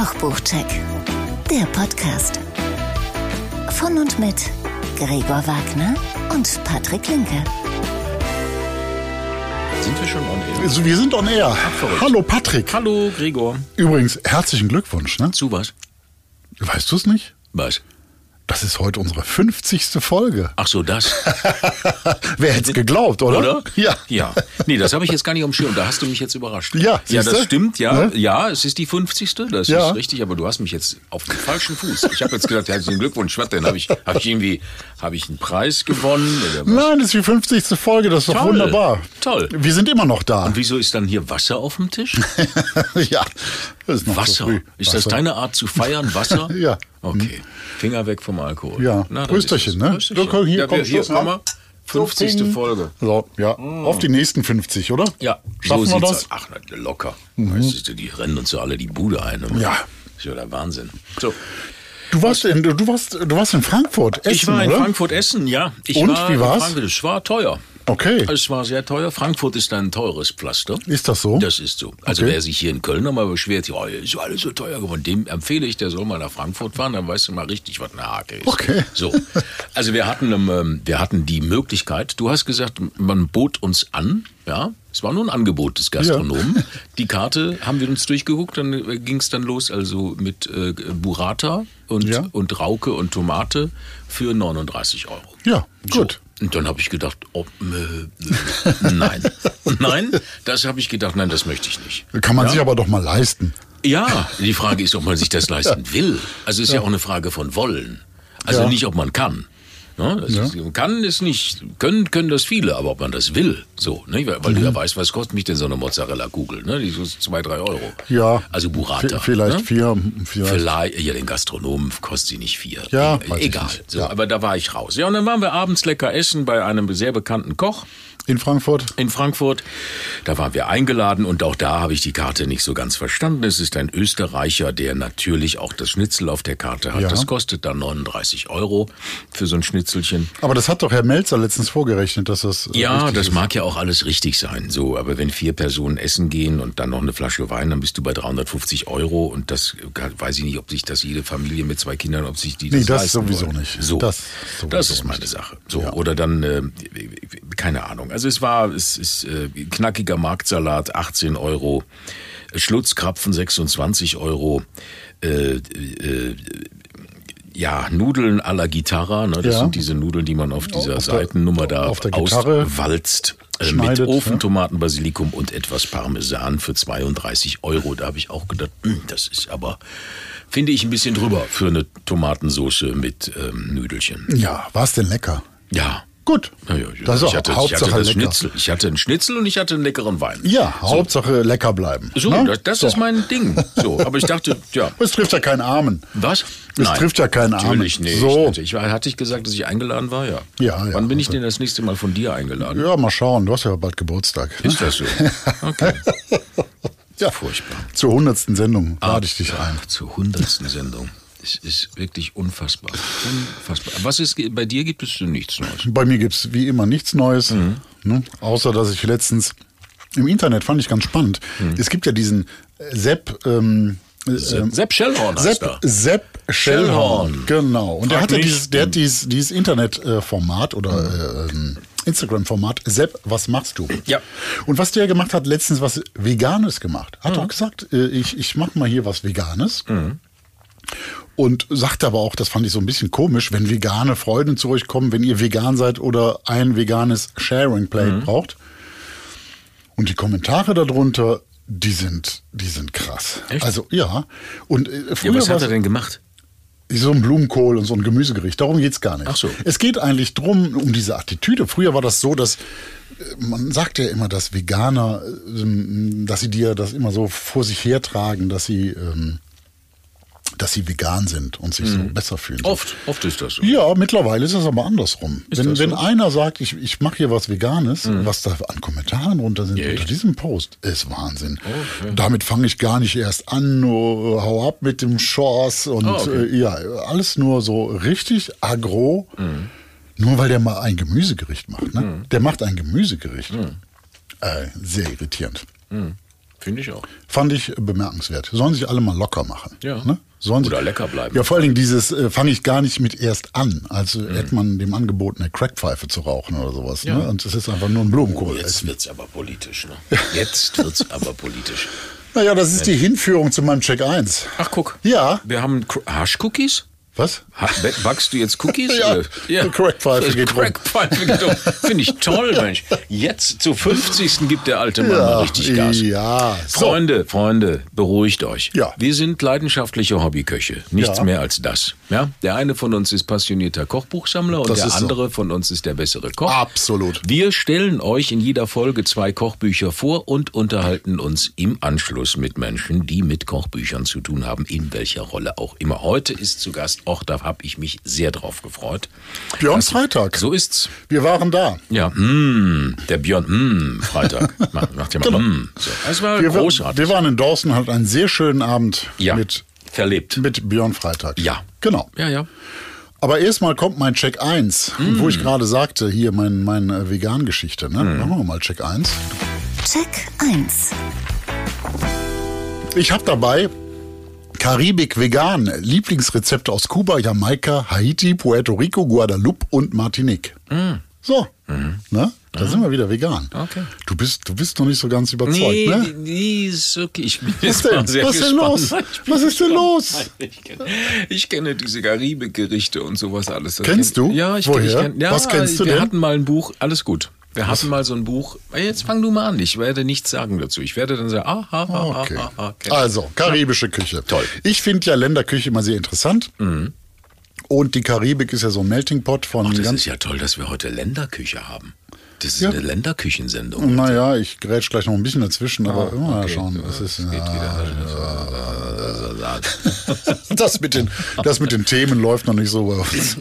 Kochbuchcheck, der Podcast. Von und mit Gregor Wagner und Patrick Linke. Sind wir schon on air? Also, wir sind on air. Hallo Patrick. Hallo Gregor. Übrigens, herzlichen Glückwunsch. Ne? Zu was? Weißt du es nicht? Was? Das ist heute unsere 50. Folge. Ach so, das. Wer hätte es geglaubt, oder? Oder? Ja. Ja. Nee, das habe ich jetzt gar nicht Schirm. Da hast du mich jetzt überrascht. Ja, Ja, das stimmt, ja. Ne? Ja, es ist die 50. Das Ja. ist richtig, aber du hast mich jetzt auf dem falschen Fuß. Ich habe jetzt gedacht, herzlichen Glückwunsch, was denn? Habe ich, hab ich irgendwie, habe ich einen Preis gewonnen? Nein, das ist die 50. Folge, das ist doch Toll. wunderbar. Toll. Wir sind immer noch da. Und wieso ist dann hier Wasser auf dem Tisch? ja, das ist Wasser. so. Ist das Wasser. deine Art zu feiern? Wasser? Ja. Okay. Finger weg vom Alkohol. Ja. dann Prösterchen, ne? Prösterchen. Hier ja, wir, kommst hier, komm ne? mal. 50. So, ping. Folge. So, ja. Auf die nächsten 50, oder? Ja, Schaffen so wir das? Mhm. aus. Ach, na, locker. Weißt du, die rennen uns ja alle die Bude ein. immer. Ja. Ist ja der Wahnsinn. So. Du warst in, du warst, du warst in Frankfurt. Essen, Ich war in oder? Frankfurt Essen, ja. Ich Und, war wie war's? Es war teuer. Okay. Es war sehr teuer. Frankfurt ist ein teures Pflaster. Ist das so? Das ist so. Also Okay. wer sich hier in Köln nochmal beschwert, ja, ist ja alles so teuer geworden, dem empfehle ich, der soll mal nach Frankfurt fahren, dann weißt du mal richtig, was eine Hake ist. Okay. So. Also wir hatten, ähm, wir hatten die Möglichkeit, du hast gesagt, man bot uns an, ja, es war nur ein Angebot des Gastronomen. Die Karte haben wir uns durchgeguckt, dann ging es dann los, also mit äh, Burrata und, Ja. und Rauke und Tomate für 39 Euro. Ja, gut. Und dann habe ich gedacht, oh, äh, äh, nein, nein, das habe ich gedacht, nein, das möchte ich nicht. Kann man ja? sich aber doch mal leisten. Ja, die Frage ist, ob man sich das leisten will. Also es ist ja. auch eine Frage von wollen. Also Ja. nicht, ob man kann. Ne? Ja. ist, kann ist nicht, können können das viele, aber ob man das will, so, ne? weil, weil du Mhm. ja weißt, was kostet mich denn so eine Mozzarella-Kugel, ne? Die ist zwei, drei Euro. Ja. Also Burrata. Vielleicht ne? vier, vielleicht. Vielleicht, ja, den Gastronomen kostet sie nicht vier. Ja, E- egal. So, Ja. Aber da war ich raus. Ja, und dann waren wir abends lecker essen bei einem sehr bekannten Koch In Frankfurt? in Frankfurt. Da waren wir eingeladen und auch da habe ich die Karte nicht so ganz verstanden. Es ist ein Österreicher, der natürlich auch das Schnitzel auf der Karte hat. Ja. Das kostet dann 39 Euro für so ein Schnitzelchen. Aber das hat doch Herr Melzer letztens vorgerechnet, dass das. Ja, das ist. mag ja auch alles richtig sein, so. Aber wenn vier Personen essen gehen und dann noch eine Flasche Wein, dann bist du bei 350 Euro und das weiß ich nicht, ob sich das jede Familie mit zwei Kindern, ob sich die das Nee, das sowieso wollen. nicht. So, Das das, sowieso ist meine nicht. Sache. So Ja. oder dann äh, keine Ahnung. Also es war es ist äh, knackiger Marktsalat 18 Euro, Schlutzkrapfen 26 Euro. Äh, äh, ja, Nudeln à la Gitarra, ne? das Ja. sind diese Nudeln, die man auf dieser Auf der- Seitennummer da auf der Gitarre auswalzt. Äh, mit. Ofentomaten, Basilikum und etwas Parmesan für 32 Euro. Da habe ich auch gedacht, hm, das ist aber, finde ich, ein bisschen drüber für eine Tomatensoße mit ähm, Nüdelchen. Ja, war es denn lecker? Ja. Gut. Ja, ja. Das ich hatte, ich Hauptsache hatte das lecker. Schnitzel. Ich hatte einen Schnitzel und ich hatte einen leckeren Wein. Ja, Hauptsache lecker bleiben. So, ne? das, das So. ist mein Ding. So, aber ich dachte, ja. Es trifft ja keinen Armen. Was? Es trifft ja keinen Armen. Natürlich nicht. So. Ich, hatte ich gesagt, dass ich eingeladen war? Ja. Ja, ja. Wann bin ich denn das nächste Mal von dir eingeladen? Ja, mal schauen. Du hast ja bald Geburtstag. Ne? Ist das so? Okay. Ja. Furchtbar. Zur hundertsten Sendung lade ich dich ein. Zur hundertsten Sendung. Es ist wirklich unfassbar. Unfassbar. Was ist, bei dir gibt es nichts Neues. Bei mir gibt es wie immer nichts Neues. Mhm. Ne? Außer, dass ich letztens im Internet fand ich ganz spannend. Mhm. Es gibt ja diesen äh, Sepp. Ähm, äh, ähm, Sepp Schellhorn heißt Sepp. Sepp Schellhorn. Schellhorn. Genau. Und der hatte mich. dieses, der hat dieses, dieses Internet-Format oder Mhm. äh, ähm, Instagram-Format. Sepp, was machst du? Ja. Und was der gemacht hat, letztens was Veganes gemacht. Hat Mhm. auch gesagt, äh, ich, ich mache mal hier was Veganes. Und sagte aber auch, das fand ich so ein bisschen komisch, wenn vegane Freunde zu euch kommen, wenn ihr vegan seid oder ein veganes Sharing Plate Mhm. braucht. Und die Kommentare darunter, die sind, die sind krass. Echt? Also ja. Und äh, Ja, früher was hat er denn gemacht? so ein Blumenkohl und so ein Gemüsegericht. Darum geht's gar nicht. Ach so. Es geht eigentlich drum, um diese Attitüde. Früher war das so, dass äh, man sagt ja immer, dass Veganer, ähm, dass sie dir das immer so vor sich hertragen, dass sie, ähm, dass sie vegan sind und sich so besser fühlen. Mhm. Oft, oft ist das so. Ja, mittlerweile ist es aber andersrum. Ist wenn das wenn so? Mhm. einer sagt, ich, ich mache hier was Veganes, was da an Kommentaren runter sind Ja, unter echt? diesem Post, ist Wahnsinn. Okay. Damit fange ich gar nicht erst an, nur hau ab mit dem Chance und Ah, okay. äh, ja, alles nur so richtig agro. Mhm. Nur weil der mal ein Gemüsegericht macht. Ne? Der macht ein Gemüsegericht. Mhm. Äh, sehr irritierend. Finde ich auch. Fand ich bemerkenswert. Sollen sich alle mal locker machen. Ja. Ne? Sollen Oder lecker bleiben. Ja, vor allen Dingen dieses äh, fange ich gar nicht mit erst an. Also Mhm. hätte man dem angeboten, eine Crackpfeife zu rauchen oder sowas. Ja. Ne? Und es ist einfach nur ein Blumenkohl. Jetzt essen. wird's aber politisch, ne? Jetzt wird's aber politisch. Naja, das ist die Hinführung zu meinem Check 1. Ach, guck. Ja. Wir haben Haschcookies. Was? Backst du jetzt Cookies? Ja, die Crackpfeife geht. Crackpfeife geht rum. Finde ich toll, Mensch. Jetzt zu 50. gibt der alte Mann mal richtig Gas. Ja. So. Freunde, Freunde, beruhigt euch. Ja. Wir sind leidenschaftliche Hobbyköche. Nichts Ja. mehr als das. Ja? Der eine von uns ist passionierter Kochbuchsammler und Das der ist so. andere von uns ist der bessere Koch. Absolut. Wir stellen euch in jeder Folge zwei Kochbücher vor und unterhalten uns im Anschluss mit Menschen, die mit Kochbüchern zu tun haben, in welcher Rolle auch immer. Heute ist zu Gast, auch da habe ich mich sehr drauf gefreut. Björn Freitag. So ist's. Wir waren da. Ja, mm, der Björn, mm, Freitag. Mach, macht ja mal, mm. so. Das war Wir, großartig. wir waren in Dawson, hatten einen sehr schönen Abend ja, mit, verlebt. mit Björn Freitag. Ja. Genau. Ja, ja. Aber erstmal kommt mein Check 1, Mm. wo ich gerade sagte, hier mein, meine Vegan-Geschichte. Ne? Mm. Machen wir mal Check 1. Check 1. Ich habe dabei Karibik Vegan, Lieblingsrezepte aus Kuba, Jamaika, Haiti, Puerto Rico, Guadeloupe und Martinique. So, ne? da sind wir wieder vegan. Mm. Okay. Du bist, du bist noch nicht so ganz überzeugt, Nee, ne? nee, ist okay. Ich bin Was denn? Was denn gespannt. los? Ich bin Was ist denn los? Ich kenne, ich kenne diese Karibik-Gerichte und sowas alles. Das Kennst kenn- du? Ja, ich, Woher? ich kenn, ja, Was kennst du wir denn? hatten mal ein Buch, alles gut. Wir hatten mal so ein Buch. Jetzt fang du mal an. Ich werde nichts sagen dazu. Ich werde dann sagen, ah, ah, ah, Okay. ah, ah, kenn- Also, karibische Küche. Toll. Ich finde ja Länderküche immer sehr interessant. Und die Karibik ist ja so ein Melting Pot von Das ganz ist ja toll, dass wir heute Länderküche haben. Das ist Ja. eine Länderküchensendung. Naja, ich grätsch gleich noch ein bisschen dazwischen, aber immer Ah, okay. schauen. Das, ist, geht ja, das, mit den, das mit den Themen läuft noch nicht so bei uns.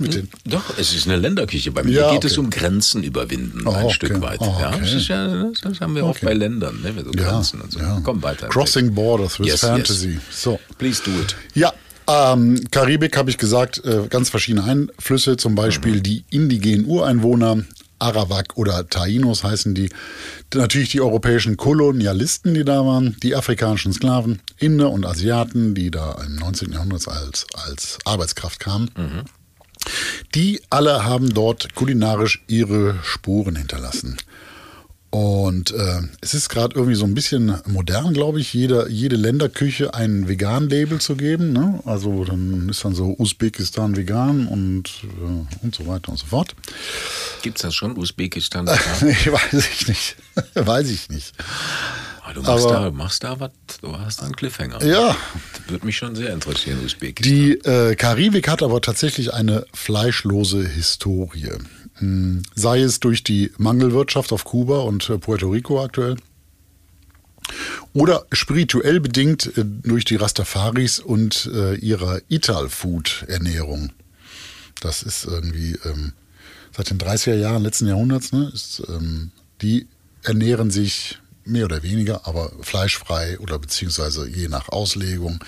Doch, es ist eine Länderküche. Bei mir Ja, geht es okay. um Grenzen überwinden, Oh, ein okay. Stück weit. Oh, Ja, das, ja, das, das haben wir Okay. bei Ländern, ne? so Grenzen und so. Komm weiter. Crossing Borders with Yes, Fantasy. yes. So. Please do it. Ja, ähm, Karibik habe ich gesagt, äh, ganz verschiedene Einflüsse, zum Beispiel Mhm. die indigenen Ureinwohner, Arawak oder Tainos heißen die, natürlich die europäischen Kolonialisten, die da waren, die afrikanischen Sklaven, Inder und Asiaten, die da im 19. Jahrhundert als, als Arbeitskraft kamen. Mhm. Die alle haben dort kulinarisch ihre Spuren hinterlassen. Und äh, es ist gerade irgendwie so ein bisschen modern, glaube ich, jede, jede Länderküche ein Vegan-Label zu geben. Ne? Also dann ist dann so Usbekistan vegan und, äh, und so weiter und so fort. Gibt es das schon, Usbekistan? nee, weiß ich nicht. weiß ich nicht. Ah, du machst Aber- da, machst da was, du hast einen Cliffhanger. Ja. Das würde mich schon sehr interessieren, Usbekistan. Die äh, Karibik hat aber tatsächlich eine fleischlose Historie. Hm, Sei es durch die Mangelwirtschaft auf Kuba und äh, Puerto Rico aktuell. Oder spirituell bedingt äh, durch die Rastafaris und äh, ihrer Ital-Food-Ernährung. Das ist irgendwie ähm, seit den 30er Jahren letzten Jahrhunderts. Ne, ist, ähm, die ernähren sich mehr oder weniger, aber fleischfrei oder beziehungsweise je nach Auslegung.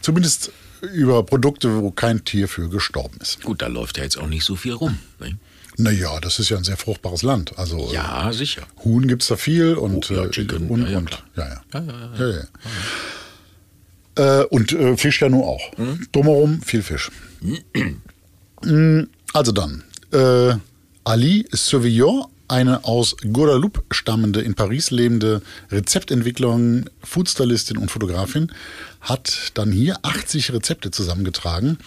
Zumindest über Produkte, wo kein Tier für gestorben ist. Gut, da läuft ja jetzt auch nicht so viel rum. Ne? Naja, das ist ja ein sehr fruchtbares Land. Also Ja, sicher. Huhn gibt es da viel und, Oh, ja, äh, Chicken, und, ja, und ja, ja. Ja, ja, ja. ja, ja. Äh, und äh, Fisch ja nur auch. Hm? Drumherum viel Fisch. Mm, also dann, äh, Ali Sauvillon, eine aus Guadeloupe stammende, in Paris lebende Rezeptentwicklerin, Foodstylistin und Fotografin, hat dann hier 80 Rezepte zusammengetragen,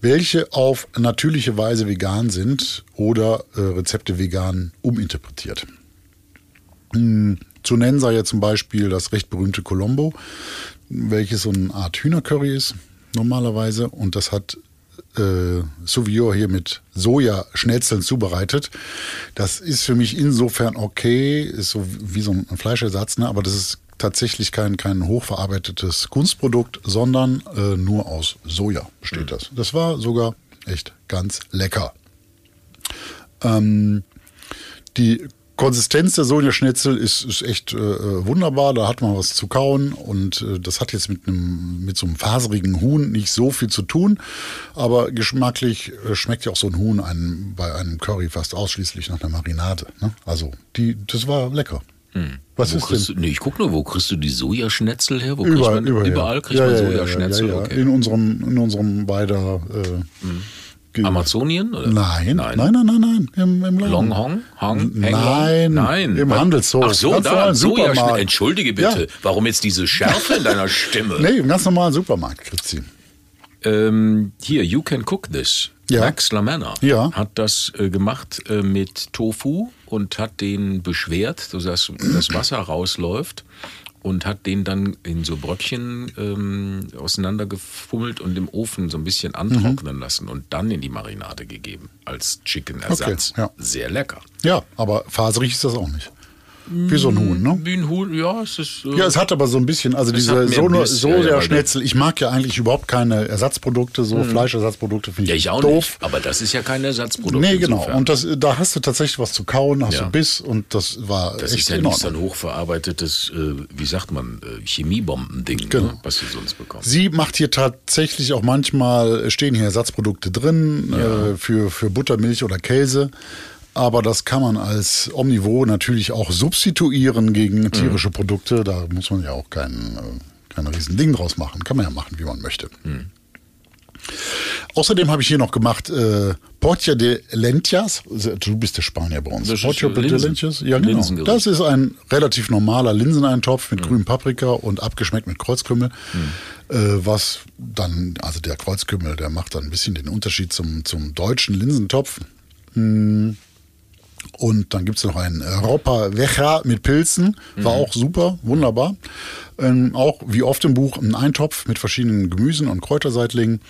welche auf natürliche Weise vegan sind oder äh, Rezepte vegan uminterpretiert. Hm, Zu nennen sei ja zum Beispiel das recht berühmte Colombo, welches so eine Art Hühnercurry ist, normalerweise. Und das hat äh, Sauvignon hier mit Sojaschnetzeln zubereitet. Das ist für mich insofern okay, ist so wie so ein Fleischersatz, ne? aber das ist tatsächlich kein, kein hochverarbeitetes Kunstprodukt, sondern äh, nur aus Soja besteht das. Das war sogar echt ganz lecker. Ähm, die Konsistenz der Sojaschnitzel ist, ist echt äh, wunderbar. Da hat man was zu kauen und äh, das hat jetzt mit einem mit so einem faserigen Huhn nicht so viel zu tun, aber geschmacklich äh, schmeckt ja auch so ein Huhn einem, bei einem Curry fast ausschließlich nach einer Marinade. Ne? Also die, das war lecker. Was Wo ist denn? du, nee, ich guck nur, wo kriegst du die Sojaschnetzel her? Wo kriegt Überall, man, überall, überall kriegt ja, man ja, ja, Sojaschnetzel. Ja, ja, Okay. In unserem, in unserem beider. Äh, ge- Amazonien? Oder? Nein, Nein. nein, nein, nein, nein. Im, im Laden. Longhong? Hong? Nein? Nein. im? Handelshof. Ach so, da. Supermarkt. Entschuldige bitte. Warum jetzt diese Schärfe in deiner Stimme? Nee, im ganz normalen Supermarkt kriegt sie. Ähm, hier, You Can Cook This. Ja. Max Lamanna Ja. hat das äh, gemacht äh, mit Tofu und hat den beschwert, sodass das Wasser rausläuft und hat den dann in so Bröckchen ähm, auseinandergefummelt und im Ofen so ein bisschen Mhm. antrocknen lassen und dann in die Marinade gegeben als Chicken-Ersatz. Okay, ja. Sehr lecker. Ja, aber faserig ist das auch nicht. Wie so ein Huhn, ne? Wie ein Huhn, ja, es ist. äh, Ja, es hat aber so ein bisschen, also diese Sono- Biss, ja, ja, Sojaschnetzel, ich mag ja eigentlich überhaupt keine Ersatzprodukte, so Fleischersatzprodukte finde ja, ich, ich auch doof. nicht. Aber das ist ja kein Ersatzprodukt. Nee, genau. insofern. Und das, da hast du tatsächlich was zu kauen, hast Ja. du Biss und das war Das echt ist ja nicht so ein hochverarbeitetes, äh, wie sagt man, äh, Chemiebombending, Genau. ne, was du sonst bekommst. Sie macht hier tatsächlich auch manchmal, stehen hier Ersatzprodukte drin äh, für, für Butter, Milch oder Käse. Aber das kann man als Omnivore natürlich auch substituieren Mhm. gegen tierische Produkte. Da muss man ja auch kein, äh, kein riesen Ding draus machen. Kann man ja machen, wie man möchte. Mhm. Außerdem habe ich hier noch gemacht äh, Portia de Lentias. Du bist der Spanier bei uns. Portia de. Lentias. Ja, genau. Das ist ein relativ normaler Linseneintopf mit grünem Paprika und abgeschmeckt mit Kreuzkümmel. Äh, was dann, also der Kreuzkümmel, der macht dann ein bisschen den Unterschied zum, zum deutschen Linsentopf. Hm. Und dann gibt es noch einen äh, Ropa Vecha mit Pilzen. War auch super, wunderbar. Ähm, auch wie oft im Buch ein Eintopf mit verschiedenen Gemüsen und Kräuterseitlingen.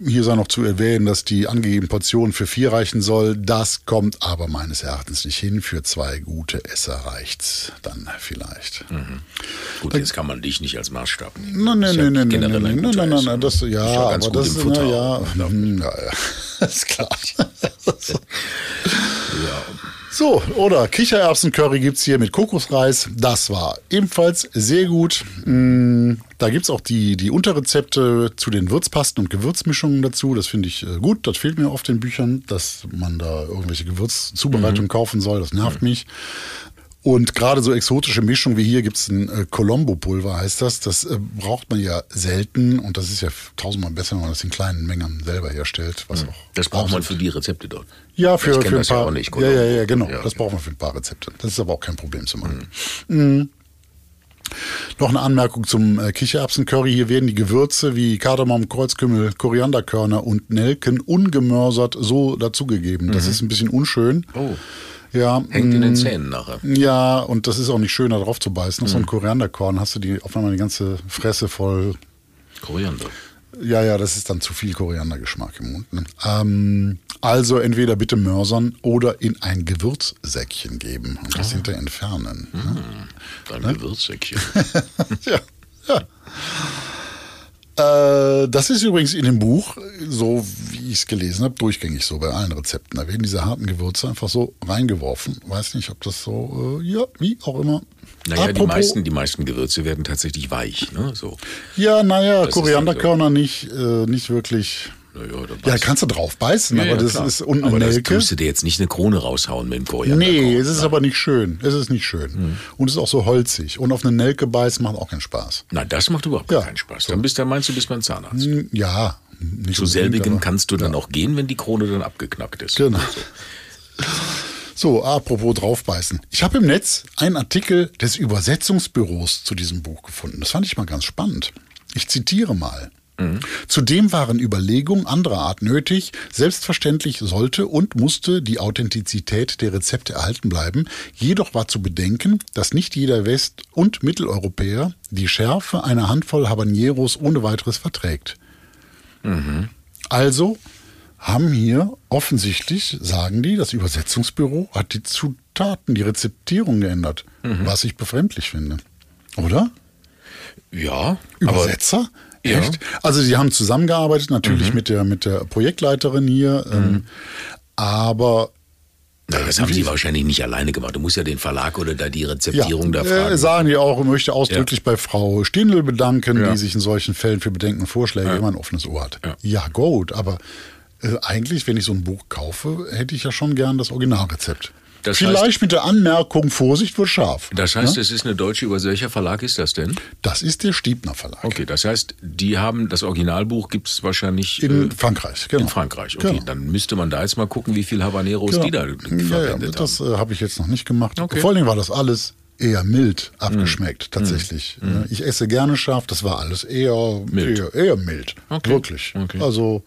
Hier sei noch zu erwähnen, dass die angegebene Portion für vier reichen soll. Das kommt aber meines Erachtens nicht hin. Für zwei gute Esser reicht's dann vielleicht. Gut, jetzt kann man dich nicht als Maßstab nehmen. Nein, nein, nein, nein, nein, nein, ein nein, nein, nein, das, Ist ja, aber das, na, ja, ja, ist klar. So, oder Kichererbsencurry gibt es hier mit Kokosreis. Das war ebenfalls sehr gut. Mm, Da gibt es auch die, die Unterrezepte zu den Würzpasten und Gewürzmischungen dazu. Das finde ich äh, gut. Das fehlt mir oft in Büchern, dass man da irgendwelche Gewürzzubereitungen kaufen soll. Das nervt mich. Und gerade so exotische Mischungen wie hier gibt es ein äh, Colombo-Pulver, heißt das. Das äh, braucht man ja selten und das ist ja tausendmal besser, wenn man das in kleinen Mengen selber herstellt. Was auch Das braucht man für die Rezepte dort. ja, für, für ein das ja paar. auch nicht. ja, ja, ja, genau. Ja. Das braucht man für ein paar Rezepte. Das ist aber auch kein Problem zu machen. Mhm. Noch eine Anmerkung zum äh, Kichererbsen-Curry. Hier werden die Gewürze wie Kardamom, Kreuzkümmel, Korianderkörner und Nelken ungemörsert so dazugegeben. Das ist ein bisschen unschön. Mhm. Oh. Ja, Hängt in mm, den Zähnen nachher. Ja, und das ist auch nicht schön, da drauf zu beißen. Auf so Mhm. ein Korianderkorn hast du die auf einmal die ganze Fresse voll Koriander. ja, ja, das ist dann zu viel Koriandergeschmack im Mund. Ne? Ähm, also entweder bitte mörsern oder in ein Gewürzsäckchen geben und Ah. das hinterher entfernen. Ne? Ein Gewürzsäckchen. ja, ja. Äh, das ist übrigens in dem Buch, so wie ich es gelesen habe, durchgängig so bei allen Rezepten. Da werden diese harten Gewürze einfach so reingeworfen. Weiß nicht, ob das so, äh, ja, wie auch immer. Naja, die meisten, die meisten Gewürze werden tatsächlich weich. Ne? So. Ja, naja, ist Korianderkörner nicht, äh, nicht wirklich. Naja, da Ja, kannst du drauf beißen, Ja, aber ja, das klar. ist und eine aber das Nelke. tust du dir jetzt nicht eine Krone raushauen mit dem Koriander. Nee, es ist aber nicht schön. Es ist nicht schön. Mhm. Und es ist auch so holzig. Und auf eine Nelke beißen macht auch keinen Spaß. Nein, das macht überhaupt Ja, keinen Spaß. Dann bist du, meinst du, bist beim Zahnarzt. Ja, nicht Zu selbigen aber- kannst du dann auch gehen, wenn die Krone dann abgeknackt ist. Genau. So, apropos draufbeißen. Ich habe im Netz einen Artikel des Übersetzungsbüros zu diesem Buch gefunden. Das fand ich mal ganz spannend. Ich zitiere mal. Zudem waren Überlegungen anderer Art nötig. Selbstverständlich sollte und musste die Authentizität der Rezepte erhalten bleiben. Jedoch war zu bedenken, dass nicht jeder West- und Mitteleuropäer die Schärfe einer Handvoll Habaneros ohne weiteres verträgt. Also haben hier offensichtlich, sagen die, das Übersetzungsbüro hat die Zutaten, die Rezeptierung geändert, was ich befremdlich finde. Oder? Ja, Übersetzer? Ja. Echt? Also sie haben zusammengearbeitet, natürlich mit, der, mit der Projektleiterin hier, ähm, aber Na, das haben sie wahrscheinlich nicht alleine gemacht. Du musst ja den Verlag oder da die Rezeptierung da äh, fragen. sagen die auch, ich möchte ausdrücklich bei Frau Stindl bedanken, Ja. die sich in solchen Fällen für Bedenken und Vorschläge immer ein offenes Ohr hat. Ja. Ja, gut, aber äh, eigentlich, wenn ich so ein Buch kaufe, hätte ich ja schon gern das Originalrezept. Das Vielleicht mit der Anmerkung, Vorsicht wird scharf. Das heißt, es ist eine deutsche Übersetzung. Welcher Verlag ist das denn? Das ist der Stiebner Verlag. Okay, das heißt, die haben das Originalbuch gibt es wahrscheinlich In äh, Frankreich, genau. in Frankreich. Okay, Genau. dann müsste man da jetzt mal gucken, wie viel Habaneros Genau. die da ja, ja, verwendet das haben. äh, habe ich jetzt noch nicht gemacht. Okay. Vor allen Dingen war das alles eher mild abgeschmeckt, tatsächlich. Äh, Ich esse gerne scharf, das war alles eher Mild. Eher, eher mild. Okay. Wirklich. Okay. Also,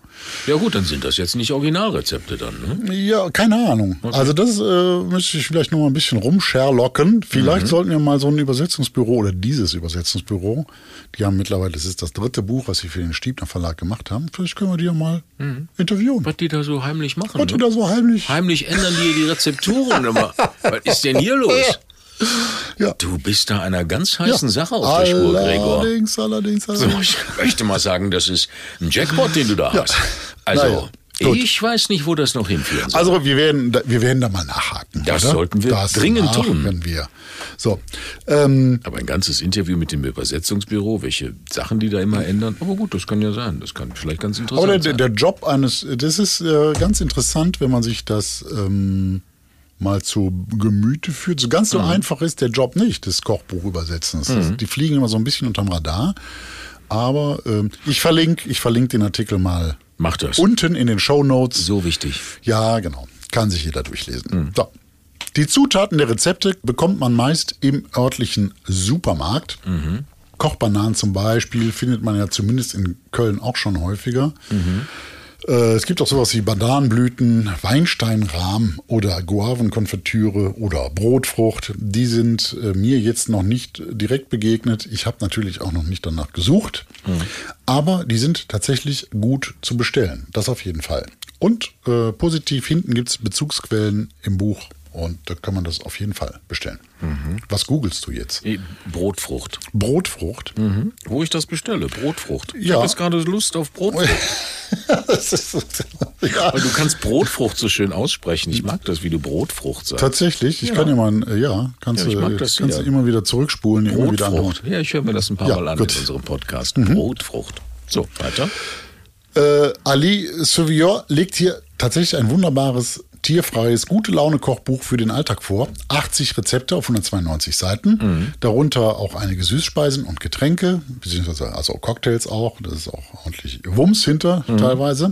Ja gut, dann sind das jetzt nicht Originalrezepte dann. Ne? ja, keine Ahnung. Also, das äh, müsste ich vielleicht noch mal ein bisschen rumscherlocken. Vielleicht Mhm. sollten wir mal so ein Übersetzungsbüro oder dieses Übersetzungsbüro, die haben mittlerweile, das ist das dritte Buch, was sie für den Stiebner Verlag gemacht haben. Vielleicht können wir die ja mal interviewen. Mhm. Was die da so heimlich machen. Was die ne? da so heimlich. Heimlich ändern die die Rezepturen immer. Was ist denn hier los? Ja. Du bist da einer ganz heißen Sache auf der Spur, Gregor. Allerdings, allerdings, So, allerdings. ich möchte mal sagen, das ist ein Jackpot, den du da Ja. hast. Also, gut. ich weiß nicht, wo das noch hinführen soll. Also wir werden, da- wir werden da mal nachhaken. Das oder? sollten wir das dringend tun. machen wir. So, ähm, Aber ein ganzes Interview mit dem Übersetzungsbüro, welche Sachen die da immer ändern. Aber gut, das kann ja sein. Das kann vielleicht ganz interessant aber der, sein. der Job eines, das ist äh, ganz interessant, wenn man sich das ähm, mal zu Gemüte führt. So ganz so Mhm. einfach ist der Job nicht, des Kochbuchübersetzens. Das- Die fliegen immer so ein bisschen unterm Radar. Aber ähm, ich verlinke, ich verlinke den Artikel mal Mach das. unten in den Show Notes. so wichtig. Ja, genau. Kann sich jeder durchlesen. So. Die Zutaten der Rezepte bekommt man meist im örtlichen Supermarkt. Kochbananen zum Beispiel findet man ja zumindest in Köln auch schon häufiger. Äh, Es gibt auch sowas wie Bananenblüten, Weinsteinrahm oder Guavenkonfitüre oder Brotfrucht. Die sind äh, mir jetzt noch nicht direkt begegnet. Ich habe natürlich auch noch nicht danach gesucht. Aber die sind tatsächlich gut zu bestellen. Das auf jeden Fall. Und äh, positiv hinten gibt es Bezugsquellen im Buch. Und da kann man das auf jeden Fall bestellen. Was googelst du jetzt? Eh, Brotfrucht. Brotfrucht. Wo ich das bestelle, Brotfrucht. Ich Ja. habe jetzt gerade Lust auf Brotfrucht. ja. Weil du kannst Brotfrucht so schön aussprechen. Ich mag das, wie du Brotfrucht sagst. Tatsächlich, ich kann ja mal, äh, ja, kannst, Ja, ich mag das kannst du sehr. immer wieder zurückspulen, immer wieder. Brotfrucht. Ja, ich höre mir das ein paar Ja, Mal an gut. in unserem Podcast. Brotfrucht. So, weiter. Äh, Ali Sauvier legt hier tatsächlich ein wunderbares, tierfreies, gute Laune-Kochbuch für den Alltag vor. 80 Rezepte auf 192 Seiten, darunter auch einige Süßspeisen und Getränke, beziehungsweise also Cocktails auch. Das ist auch ordentlich Wumms hinter teilweise.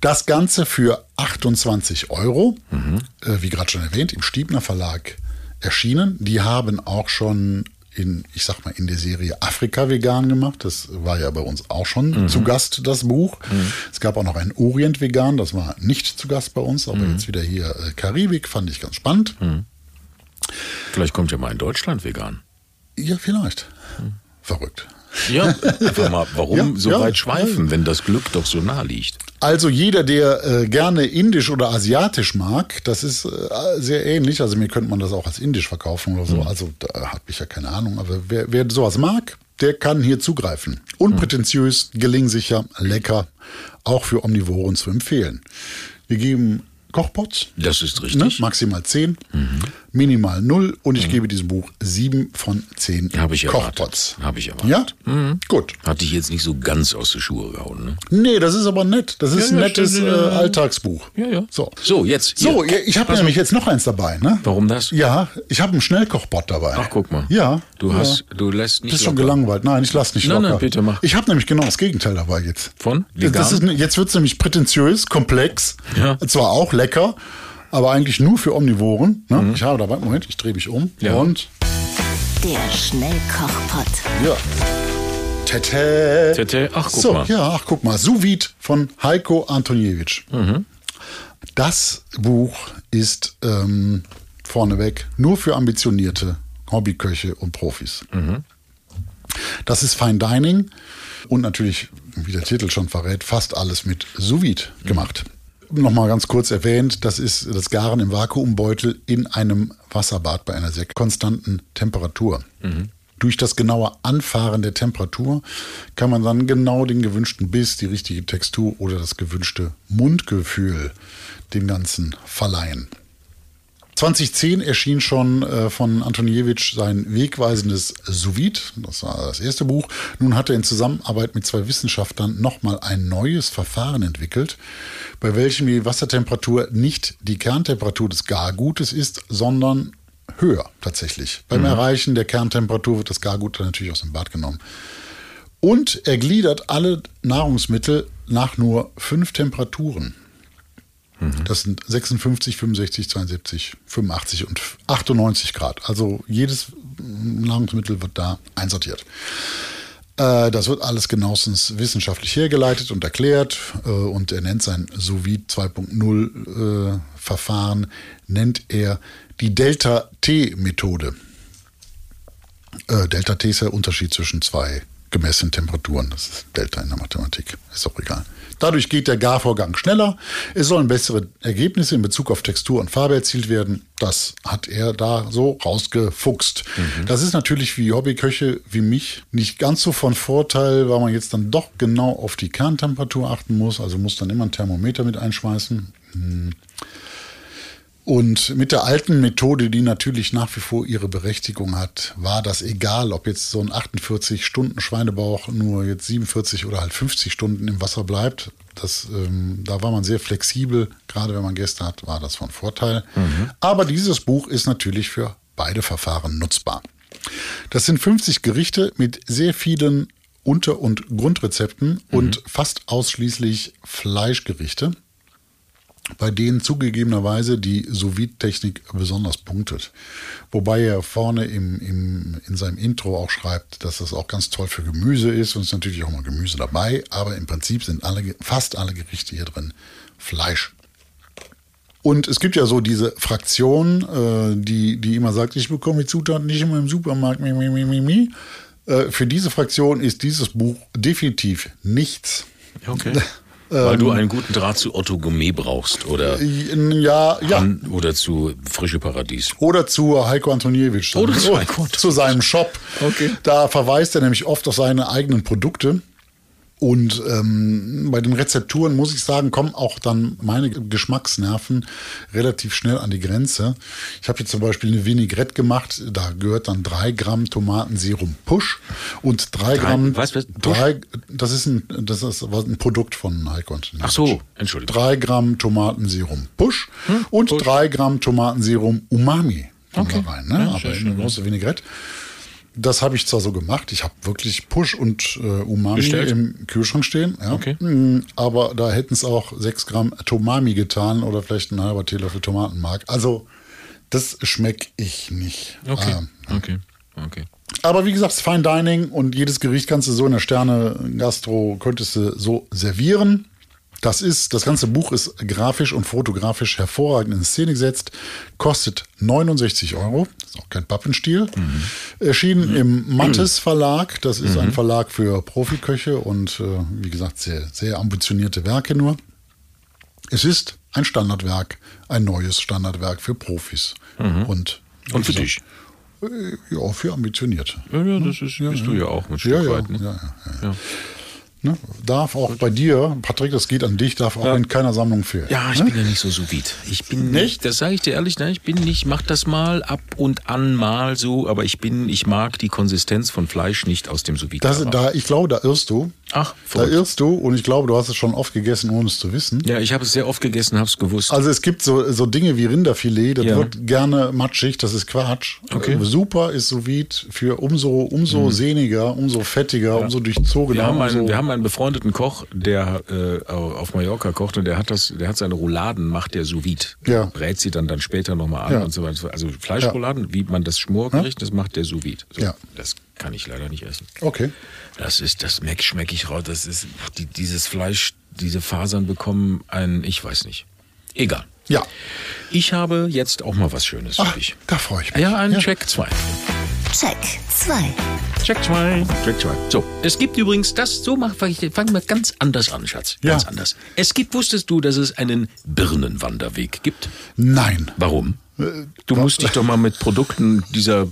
Das Ganze für 28 Euro, äh, wie gerade schon erwähnt, im Stiebner Verlag erschienen. Die haben auch schon in, ich sag mal, in der Serie Afrika vegan gemacht. Das war ja bei uns auch schon zu Gast, das Buch. Es gab auch noch ein Orient vegan, das war nicht zu Gast bei uns, aber jetzt wieder hier äh, Karibik, fand ich ganz spannend. Vielleicht kommt ja mal in Deutschland vegan. Ja, vielleicht. Verrückt. Ja, einfach mal, warum Ja, so ja, weit schweifen, wenn das Glück doch so nah liegt? Also jeder, der äh, gerne indisch oder asiatisch mag, das ist äh, sehr ähnlich. Also mir könnte man das auch als indisch verkaufen oder so. Also da habe ich ja keine Ahnung. Aber wer, wer sowas mag, der kann hier zugreifen. Unprätentiös, gelingsicher, lecker, auch für Omnivoren zu empfehlen. Wir geben Kochpots. Das ist Ne? richtig. Maximal 10, minimal 0 und ich gebe diesem Buch 7 von 10 Habe ich. Kochpots. Habe ich erwartet. Ja? Gut. Hat dich jetzt nicht so ganz aus den Schuhe gehauen, ne? Nee, das ist aber nett. Das ist Ja, ein ja, nettes stimmt, äh, ja, ja. Alltagsbuch. Ja, ja. So. So, jetzt. So, hier. ja, ich habe nämlich jetzt noch eins dabei, ne? Warum das? Ja, ich habe einen Schnellkochbot dabei. Ach, guck mal. Ja. Du ja. hast, du lässt nicht Bist schon locker. gelangweilt. Nein, ich lass nicht Nein, locker. nein, bitte mach. Ich habe nämlich genau das Gegenteil dabei jetzt. Von? Das Vegan? ist, jetzt wird's nämlich prätentiös, komplex, Ja. zwar auch lecker, aber eigentlich nur für Omnivoren. Ne? Ich habe dabei, Moment, ich drehe mich um. Mhm. Ja. Und, Der Schnellkochpott. ja. Tete. Tete, ach, guck so, mal. ja, ach, guck mal. Sous Vide von Heiko Antoniewicz. Mhm. Das Buch ist ähm, vorneweg nur für ambitionierte Hobbyköche und Profis. Mhm. Das ist Fine Dining und natürlich, wie der Titel schon verrät, fast alles mit Sous Vide gemacht. Nochmal ganz kurz erwähnt, das ist das Garen im Vakuumbeutel in einem Wasserbad bei einer sehr konstanten Temperatur. Durch das genaue Anfahren der Temperatur kann man dann genau den gewünschten Biss, die richtige Textur oder das gewünschte Mundgefühl dem Ganzen verleihen. 2010 erschien schon äh, von Antoniewicz sein wegweisendes Sous Vide. Das war das erste Buch. Nun hat er in Zusammenarbeit mit zwei Wissenschaftlern nochmal ein neues Verfahren entwickelt, bei welchem die Wassertemperatur nicht die Kerntemperatur des Gargutes ist, sondern höher tatsächlich. Beim Erreichen der Kerntemperatur wird das Gargut dann natürlich aus dem Bad genommen. Und er gliedert alle Nahrungsmittel nach nur fünf Temperaturen. Das sind 56, 65, 72, 85 und 98 Grad. Also jedes Nahrungsmittel wird da einsortiert. Äh, Das wird alles genauestens wissenschaftlich hergeleitet und erklärt. äh, Und er nennt sein Sous Vide 2.0 äh, nennt er die Delta-T-Methode. Delta T ist der Unterschied zwischen zwei gemessenen Temperaturen. Das ist Delta in der Mathematik. Ist auch egal. Dadurch geht der Garvorgang schneller. Es sollen bessere Ergebnisse in Bezug auf Textur und Farbe erzielt werden. Das hat er da so rausgefuchst. Das ist natürlich für Hobbyköche wie mich nicht ganz so von Vorteil, weil man jetzt dann doch genau auf die Kerntemperatur achten muss. Also muss dann immer ein Thermometer mit einschmeißen. Und mit der alten Methode, die natürlich nach wie vor ihre Berechtigung hat, war das egal, ob jetzt so ein 48 Stunden Schweinebauch nur jetzt 47 oder halt 50 Stunden im Wasser bleibt. Das, ähm, da war man sehr flexibel. Gerade wenn man Gäste hat, war das von Vorteil. Aber dieses Buch ist natürlich für beide Verfahren nutzbar. Das sind 50 Gerichte mit sehr vielen Unter- und Grundrezepten und fast ausschließlich Fleischgerichte bei denen zugegebenerweise die sous technik besonders punktet. Wobei er vorne im, im, in seinem Intro auch schreibt, dass das auch ganz toll für Gemüse ist und es ist natürlich auch mal Gemüse dabei, aber im Prinzip sind alle, fast alle Gerichte hier drin Fleisch. Und es gibt ja so diese Fraktion, äh, die, die immer sagt, ich bekomme die Zutaten nicht immer im Supermarkt. Mi, mi, mi, mi, mi. Äh, für diese Fraktion ist dieses Buch definitiv nichts. Okay. Weil du einen guten Draht zu Otto Gourmet brauchst oder, Ja, ja. an, oder zu Frische Paradies. Oder zu Heiko Antoniewicz. Oder zu Heiko Antoniewicz. Zu seinem Shop. Okay. Da verweist er nämlich oft auf seine eigenen Produkte. Und ähm, bei den Rezepturen muss ich sagen, kommen auch dann meine Geschmacksnerven relativ schnell an die Grenze. Ich habe jetzt zum Beispiel eine Vinaigrette gemacht, da gehört dann drei Gramm Tomatenserum Push und drei, Gramm. was, was? Drei, das ist ein, das ist ein Produkt von Heiko Antoniewicz. Ach so, Entschuldigung. Drei Gramm Tomatenserum Push und drei Gramm Tomatenserum Umami. kommen Okay. da rein, ne? Aber in eine große Vinaigrette. Das habe ich zwar so gemacht, ich habe wirklich Push und äh, Umami Bestellt? im Kühlschrank stehen. Ja. Okay. Mm, Aber da hätten es auch sechs Gramm Tomami getan oder vielleicht ein halber Teelöffel Tomatenmark. Also das schmecke ich nicht. Okay. Ah. Okay. Okay. Aber wie gesagt, Fine Dining und jedes Gericht kannst du so in der Sterne Gastro könntest du so servieren. Das ist, das ganze Buch ist grafisch und fotografisch hervorragend in Szene gesetzt, kostet 69 Euro, ist auch kein Pappenstiel. Erschienen im Mattes Verlag, das ist ein Verlag für Profiköche und äh, wie gesagt, sehr, sehr ambitionierte Werke nur. Es ist ein Standardwerk, ein neues Standardwerk für Profis. Und, Und für dich? äh, Ja, für Ambitionierte. Ja, ja, das ist, bist du ja auch Stück Ja, ja, weit. Ne? ja, ja, ja. Ne? Darf auch bei dir, Patrick, das geht an dich, darf auch in keiner Sammlung fehlen. Ja, ich bin ja nicht so sous vide. Ich bin nicht, das sage ich dir ehrlich, ne? ich bin nicht, mach das mal ab und an mal so, aber ich bin, ich mag die Konsistenz von Fleisch nicht aus dem sous vide. Das, da, ich glaube, da irrst du. Ach, Da verrückt. irrst du und ich glaube, du hast es schon oft gegessen, ohne es zu wissen. Ja, ich habe es sehr oft gegessen, habe es gewusst. Also es gibt so, so Dinge wie Rinderfilet, das Ja. wird gerne matschig, das ist Quatsch. Okay. Mhm. Äh, Super ist sous für umso, umso sehniger, umso fettiger, umso durchzogener. wir haben, einen, umso, wir haben einen befreundeten Koch, der äh, auf Mallorca kocht und der hat das, der hat seine Rouladen, macht der sous vide. Ja. Brät sie dann dann später nochmal an Ja. und so weiter. Also Fleischrouladen, wie man das Schmorgericht, das macht der sous. So, Ja. Das kann ich leider nicht essen. Okay. Das ist, das schmeckt, schmeck ich raus. Das ist, die, dieses Fleisch, diese Fasern bekommen ein, ich weiß nicht. Egal. Ja. Ich habe jetzt auch mal was Schönes für dich. da freue ich mich. Ja, einen Check 2. Check 2. Check 2. Check 2. So, es gibt übrigens das, so mach, fangen wir ganz anders an, Schatz. Ganz Ja. anders. Es gibt, wusstest du, dass es einen Birnenwanderweg gibt? Nein. Warum? Du musst dich doch mal mit Produkten dieser,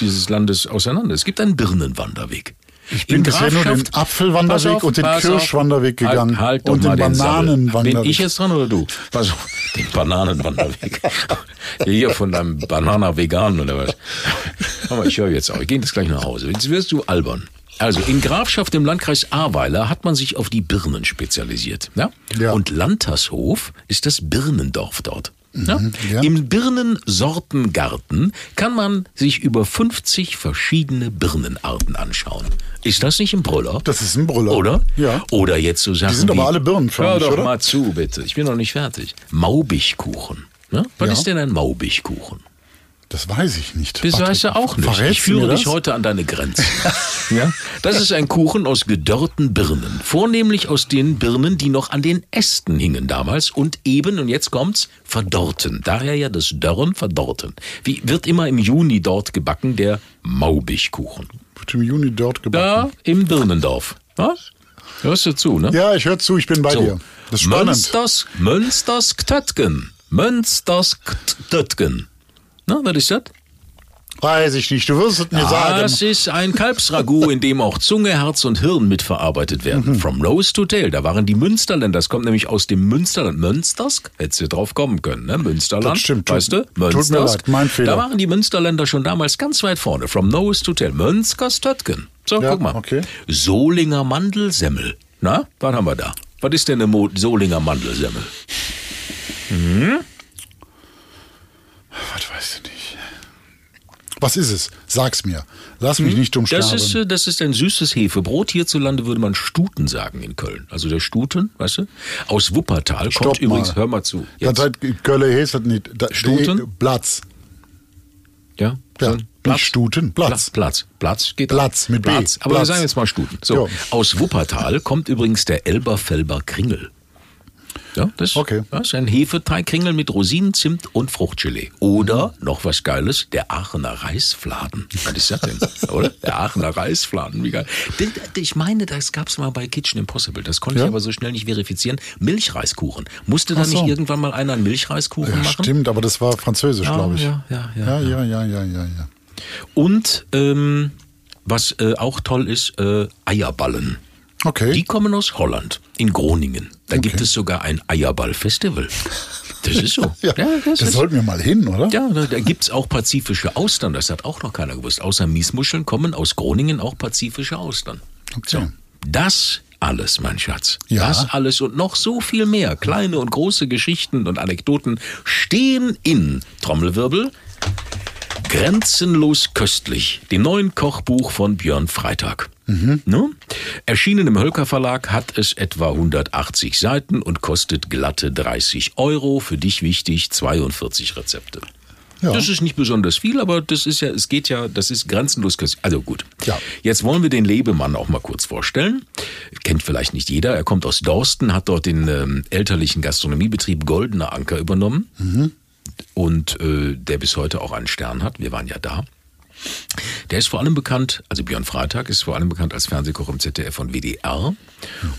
dieses Landes auseinander. Es gibt einen Birnenwanderweg. Ich bin bisher nur den Apfelwanderweg und den Kirschwanderweg gegangen Halt, halt und den. Bananenwanderweg. Bin ich jetzt dran oder du? Pass auf. Den Bananenwanderweg. Hier von deinem Banana-Vegan oder was? Aber ich höre jetzt auch. Wir gehen jetzt gleich nach Hause. Jetzt wirst du albern. Also in Grafschaft im Landkreis Ahrweiler hat man sich auf die Birnen spezialisiert. Ja? Ja. Und Lantershof ist das Birnendorf dort. Ja? ja. Im Birnensortengarten kann man sich über 50 verschiedene Birnenarten anschauen. Ist das nicht ein Brüller? Das ist ein Brüller. Oder? Ja. Oder jetzt so Sachen sind aber alle birnenförmig, Hör doch oder? mal zu, bitte. Ich bin noch nicht fertig. Maubichkuchen. Ne? Was Ja. ist denn ein Maubichkuchen? Das weiß ich nicht. Das weißt du auch nicht. verrätst ich führe dich heute an deine Grenzen. ja? Das ist ein Kuchen aus gedörrten Birnen. Vornehmlich aus den Birnen, die noch an den Ästen hingen damals und eben, und jetzt kommt's, verdorrten. Daher ja das Dörren verdorrten. Wie wird immer im Juni dort gebacken, der Maubichkuchen. Wird im Juni dort gebacken. Da im Birnendorf. Was? Hörst du zu, ne? Ja, ich höre zu, ich bin bei So. dir. Das ist spannend. Münsters, Münsters Ktötgen. Münsters Ktötgen. Na, was ist das? Weiß ich nicht, du wirst es mir sagen. Das ist ein Kalbsragout, in dem auch Zunge, Herz und Hirn mitverarbeitet Mhm. werden. From Nose to Tail. Da waren die Münsterländer. Das kommt nämlich aus dem Münsterland. Münsters? Hättest du drauf kommen können, ne? Münsterland. Das stimmt. Weißt du? tut mir Münsters. leid, mein Fehler. Da waren die Münsterländer schon damals ganz weit vorne. From Nose to Tail. Münsters Tötgen. So, Ja, guck mal. okay. Solinger Mandelsemmel. Na, was haben wir da? Was ist denn eine Mo Solinger Mandelsemmel? Was weiß ich nicht. Was ist es? Sag's mir. Lass mich nicht dumm Hm? Das ist, äh, das ist ein süßes Hefebrot. Hierzulande würde man Stuten sagen in Köln. Also der Stuten, weißt du? Aus Wuppertal kommt Stopp mal. übrigens, hör mal zu. Das Jetzt. heißt, Kölle heißt das nicht. Da, Stuten? der- Platz. Ja, Ja, nicht Stuten, Platz. Platz. Platz. Platz geht Platz mit B. Platz. Aber wir Platz. sagen jetzt mal Stuten. So, aus Wuppertal kommt übrigens der Elberfelber Kringel. Ja, das, okay. das ist ein Hefeteigkringel mit Rosinen, Zimt und Fruchtgelee. Oder noch was Geiles, der Aachener Reisfladen. Was ist das denn? Oder? Der Aachener Reisfladen, wie geil. Ich meine, das gab es mal bei Kitchen Impossible. Das konnte ja? ich aber so schnell nicht verifizieren. Milchreiskuchen. Musste da so. nicht irgendwann mal einer einen Milchreiskuchen ja, machen? Stimmt, aber das war französisch, ah, ja, glaube ich. Ja, ja, ja, ja, ja, ja, ja, ja. Und ähm, was äh, auch toll ist, äh, Eierballen. Okay. Die kommen aus Holland, in Groningen. Da gibt es sogar ein Eierball-Festival. Das ist so. ja, das das ist, sollten wir mal hin, oder? ja da, da gibt es auch pazifische Austern. Das hat auch noch keiner gewusst. Außer Miesmuscheln kommen aus Groningen auch pazifische Austern. Okay. Das alles, mein Schatz. Ja. Das alles und noch so viel mehr. Kleine und große Geschichten und Anekdoten stehen in Trommelwirbel. Grenzenlos köstlich, dem neuen Kochbuch von Björn Freitag. Ne? Erschienen im Hölker Verlag hat es etwa 180 Seiten und kostet glatte 30 Euro. Für dich wichtig, 42 Rezepte. Ja. Das ist nicht besonders viel, aber das ist ja, es geht ja, das ist grenzenlos köstlich. Also gut. Ja. Jetzt wollen wir den Lebemann auch mal kurz vorstellen. Kennt vielleicht nicht jeder. Er kommt aus Dorsten, hat dort den ähm, elterlichen Gastronomiebetrieb Goldener Anker übernommen. Und äh, der bis heute auch einen Stern hat. Wir waren ja da. Der ist vor allem bekannt, also Björn Freitag ist vor allem bekannt als Fernsehkoch im ZDF und WDR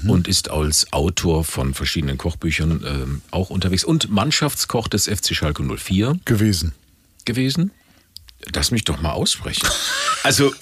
und ist als Autor von verschiedenen Kochbüchern ähm, auch unterwegs und Mannschaftskoch des FC Schalke 04 Gewesen. gewesen. Lass mich doch mal aussprechen. Also,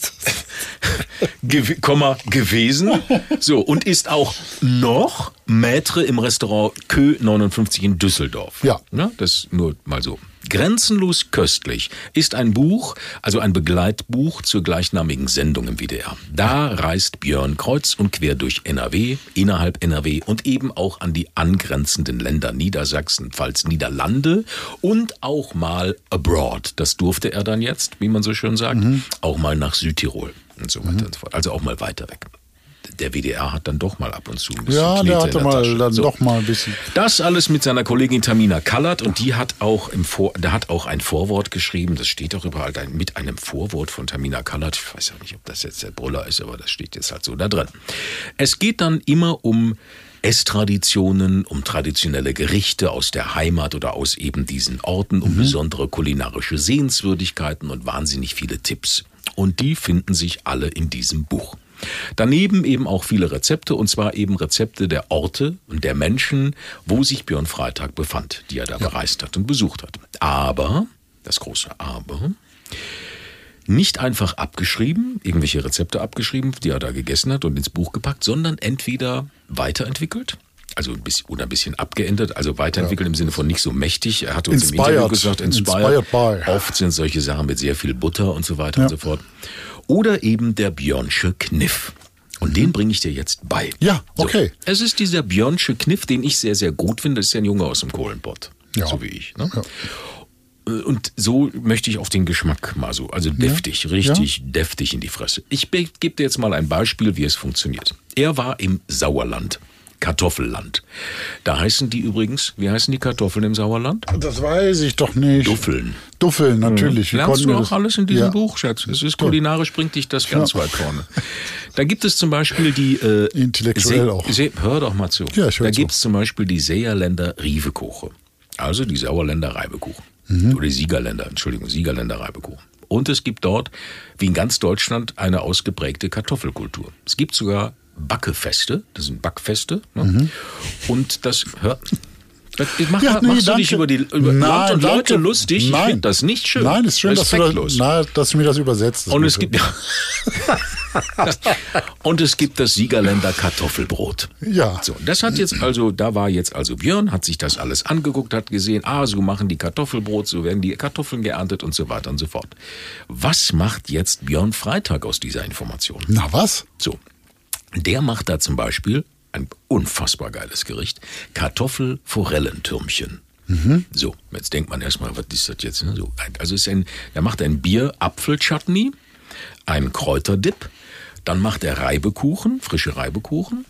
gew Komma, gewesen. So, und ist auch noch Maître im Restaurant Kö 59 in Düsseldorf. Ja. das nur mal so. Grenzenlos köstlich ist ein Buch, also ein Begleitbuch zur gleichnamigen Sendung im WDR. Da reist Björn kreuz und quer durch NRW, innerhalb NRW und eben auch an die angrenzenden Länder Niedersachsen, Pfalz, Niederlande und auch mal abroad. Das durfte er dann jetzt, wie man so schön sagt, auch mal nach Südtirol und so weiter und so fort. Also auch mal weiter weg. Der WDR hat dann doch mal ab und zu ein bisschen Ja, der in hatte der mal Tasche. dann So. doch mal ein bisschen. Das alles mit seiner Kollegin Tamina Kallert und die hat auch im Vor, der hat auch ein Vorwort geschrieben, das steht auch überall da, mit einem Vorwort von Tamina Kallert. Ich weiß ja nicht, ob das jetzt der Brüller ist, aber das steht jetzt halt so da drin. Es geht dann immer um Esstraditionen, um traditionelle Gerichte aus der Heimat oder aus eben diesen Orten, um besondere kulinarische Sehenswürdigkeiten und wahnsinnig viele Tipps. Und die finden sich alle in diesem Buch. Daneben eben auch viele Rezepte, und zwar eben Rezepte der Orte und der Menschen, wo sich Björn Freitag befand, die er da bereist hat und besucht hat. Aber, das große Aber, nicht einfach abgeschrieben, irgendwelche Rezepte abgeschrieben, die er da gegessen hat und ins Buch gepackt, sondern entweder weiterentwickelt Also ein bisschen, oder ein bisschen abgeändert, also weiterentwickelt im Sinne von nicht so mächtig. Er hat uns im Inspired. Interview gesagt, inspired. Inspired by. Oft sind solche Sachen mit sehr viel Butter und so weiter und so fort. Oder eben der Björnsche Kniff. Und den bringe ich dir jetzt bei. Mhm. Ja, okay. So, es ist dieser Björnsche Kniff, den ich sehr, sehr gut finde. Das ist ja ein Junge aus dem Kohlenpott. Ja. So wie ich. Ne? Ja. Und so möchte ich auf den Geschmack mal so, also deftig, richtig deftig in die Fresse. Ich be- gebe dir jetzt mal ein Beispiel, wie es funktioniert. Er war im Sauerland, Kartoffelland. Da heißen die übrigens, wie heißen die Kartoffeln im Sauerland? Das weiß ich doch nicht. Duffeln. Duffeln, natürlich. Wir Lernst du auch alles in diesem ja. Buch, Schatz? Es ist kulinarisch, bringt dich das ganz weit vorne. Da gibt es zum Beispiel die... Äh, Intellektuell Se- auch. Se- hör doch mal zu. Ja, ich da gibt es zum Beispiel die Seerländer Rievekuche. Also die Sauerländer Reibekuchen. Mhm. Oder die Siegerländer, Entschuldigung, Siegerländer Reibekuchen. Und es gibt dort, wie in ganz Deutschland, eine ausgeprägte Kartoffelkultur. Es gibt sogar Backefeste, das sind Backfeste. Ne? Und das, hör, das mach, Mhm. Ja, nee, machst du danke. dich über die über Nein, Land und Leute danke. lustig? Ich Nein. finde das nicht schön. Nein, ist schön, dass du, das, na, dass du mir das übersetzt. Und es gibt und es gibt das Siegerländer Kartoffelbrot. Ja. So, das hat jetzt also, da war jetzt also Björn, hat sich das alles angeguckt, hat gesehen, ah, so machen die Kartoffelbrot, so werden die Kartoffeln geerntet und so weiter und so fort. Was macht jetzt Björn Freitag aus dieser Information? Na was? So, der macht da zum Beispiel ein unfassbar geiles Gericht, Kartoffel-Forellentürmchen. So, jetzt denkt man erstmal, was ist das jetzt? ne? So, also ist ein, er macht ein Bier-Apfel-Chutney, einen Kräuterdip, dann macht er Reibekuchen, frische Reibekuchen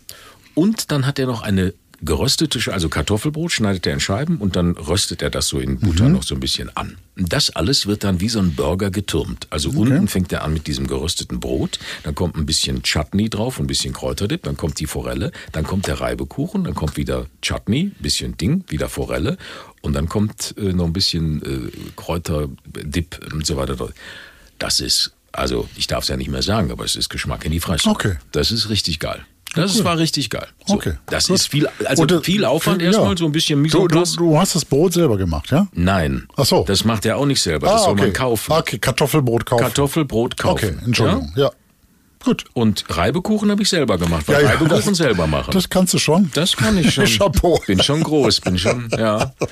und dann hat er noch eine geröstete, also Kartoffelbrot schneidet er in Scheiben und dann röstet er das so in Butter noch so ein bisschen an. Das alles wird dann wie so ein Burger getürmt. Also unten fängt er an mit diesem gerösteten Brot, dann kommt ein bisschen Chutney drauf, ein bisschen Kräuterdip, dann kommt die Forelle, dann kommt der Reibekuchen, dann kommt wieder Chutney, bisschen Ding, wieder Forelle und dann kommt äh, noch ein bisschen äh, Kräuterdip und so weiter. Das ist, also ich darf es ja nicht mehr sagen, aber es ist Geschmack in die Fresse. Okay. Das ist richtig geil. Das ist, war richtig geil. So, Okay, Das gut. ist viel, also Und, äh, viel Aufwand ja. erstmal, so ein bisschen mise Du, du, du hast das Brot selber gemacht, ja? Nein. Ach so. Das macht er auch nicht selber. Das ah, soll okay. man kaufen. Okay, Kartoffelbrot kaufen. Kartoffelbrot kaufen. Okay, Entschuldigung. Ja. Gut. Und Reibekuchen habe ich selber gemacht, weil Ja, ja, Reibekuchen das- selber machen. Das kannst du schon. Das kann ich schon. Chapeau. Bin schon groß, bin schon, ja.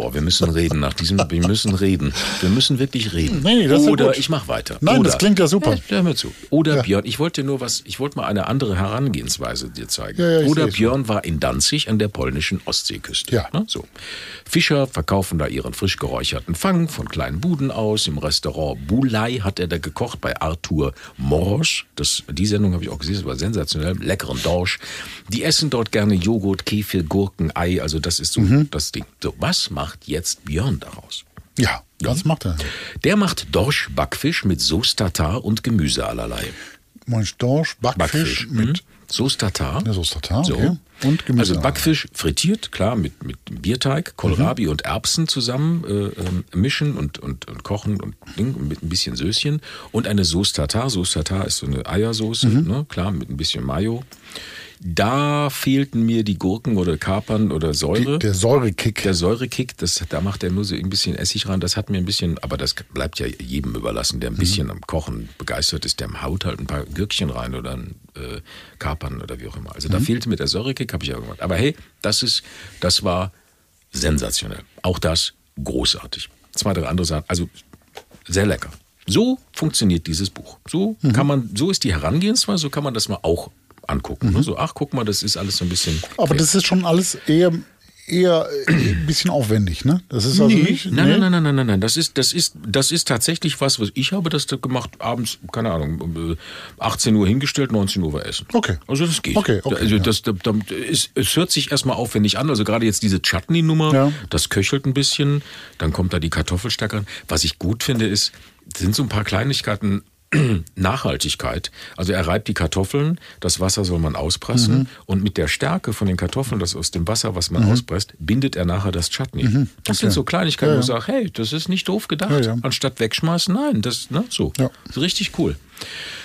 Boah, wir müssen reden nach diesem, wir müssen reden. Wir müssen wirklich reden. Nee, das ist ja Oder ich mache weiter. Nein, Oder, das klingt ja super. Ja, hör mir zu. Oder Ja. Björn, ich wollte nur was, ich wollte mal eine andere Herangehensweise dir zeigen. Ja, Oder. Björn war in Danzig an der polnischen Ostseeküste. Ja. Ne, so. Fischer verkaufen da ihren frisch geräucherten Fang von kleinen Buden aus. Im Restaurant Bulai hat er da gekocht bei Arthur Morsch. Das, die Sendung habe ich auch gesehen, das war sensationell. Leckeren Dorsch. Die essen dort gerne Joghurt, Kefir, Gurken, Ei. Also das ist so Mhm. das Ding. So, was macht jetzt Björn daraus? Ja, das macht er. Der macht Dorsch Backfisch mit Sauce Tartar und Gemüse allerlei. Mensch, Dorsch, Backfisch mit mhm. Sauce Tartar. Ja, Sauce Tartar, So. okay. Und Gemüse Also. Backfisch frittiert, klar, mit, mit Bierteig, Kohlrabi und Erbsen zusammen äh, ähm, mischen und, und, und kochen und Ding, mit ein bisschen Söschen. Und eine Sauce Tartar. Sauce Tartar ist so eine Eiersauce, Mhm. ne, klar, mit ein bisschen Mayo. Da fehlten mir die Gurken oder Kapern oder Säure. der Säurekick. Der Säurekick, das, da macht er nur so ein bisschen Essig ran. Das hat mir ein bisschen, aber das bleibt ja jedem überlassen, der ein bisschen am Kochen begeistert ist. Der haut halt ein paar Gürkchen rein oder ein äh, Kapern oder wie auch immer. Also da fehlte mir der Säurekick, habe ich ja gemacht. Aber hey, das ist, das war sensationell. Auch das großartig. Zwei, drei andere Sachen, also sehr lecker. So funktioniert dieses Buch. So kann man, so ist die Herangehensweise, so kann man das mal auch angucken. ne? So, ach, guck mal, das ist alles so ein bisschen. Aber das ist schon alles eher, eher äh, ein bisschen aufwendig, ne? Das ist also nicht. Nein, nee? nein, nein, nein, nein, nein. Das ist, das ist, das ist tatsächlich was, was ich habe das da gemacht, abends, keine Ahnung, um, äh, 18 Uhr hingestellt, 19 Uhr war Essen. Okay. Also das geht. Okay, okay, also das, da, da, ist, es hört sich erstmal aufwendig an. Also gerade jetzt diese Chutney-Nummer, Ja. das köchelt ein bisschen, dann kommt da die Kartoffelstärke ran. Was ich gut finde, ist, sind so ein paar Kleinigkeiten, Nachhaltigkeit. Also er reibt die Kartoffeln, das Wasser soll man auspressen Mhm. und mit der Stärke von den Kartoffeln, das aus dem Wasser, was man auspresst, bindet er nachher das Chutney. Das Mhm. Okay. sind so Kleinigkeiten, Ja, wo ich ja. sage, hey, das ist nicht doof gedacht. Ja, ja. Anstatt wegschmeißen, nein, das, ne, so. Ja. So richtig cool.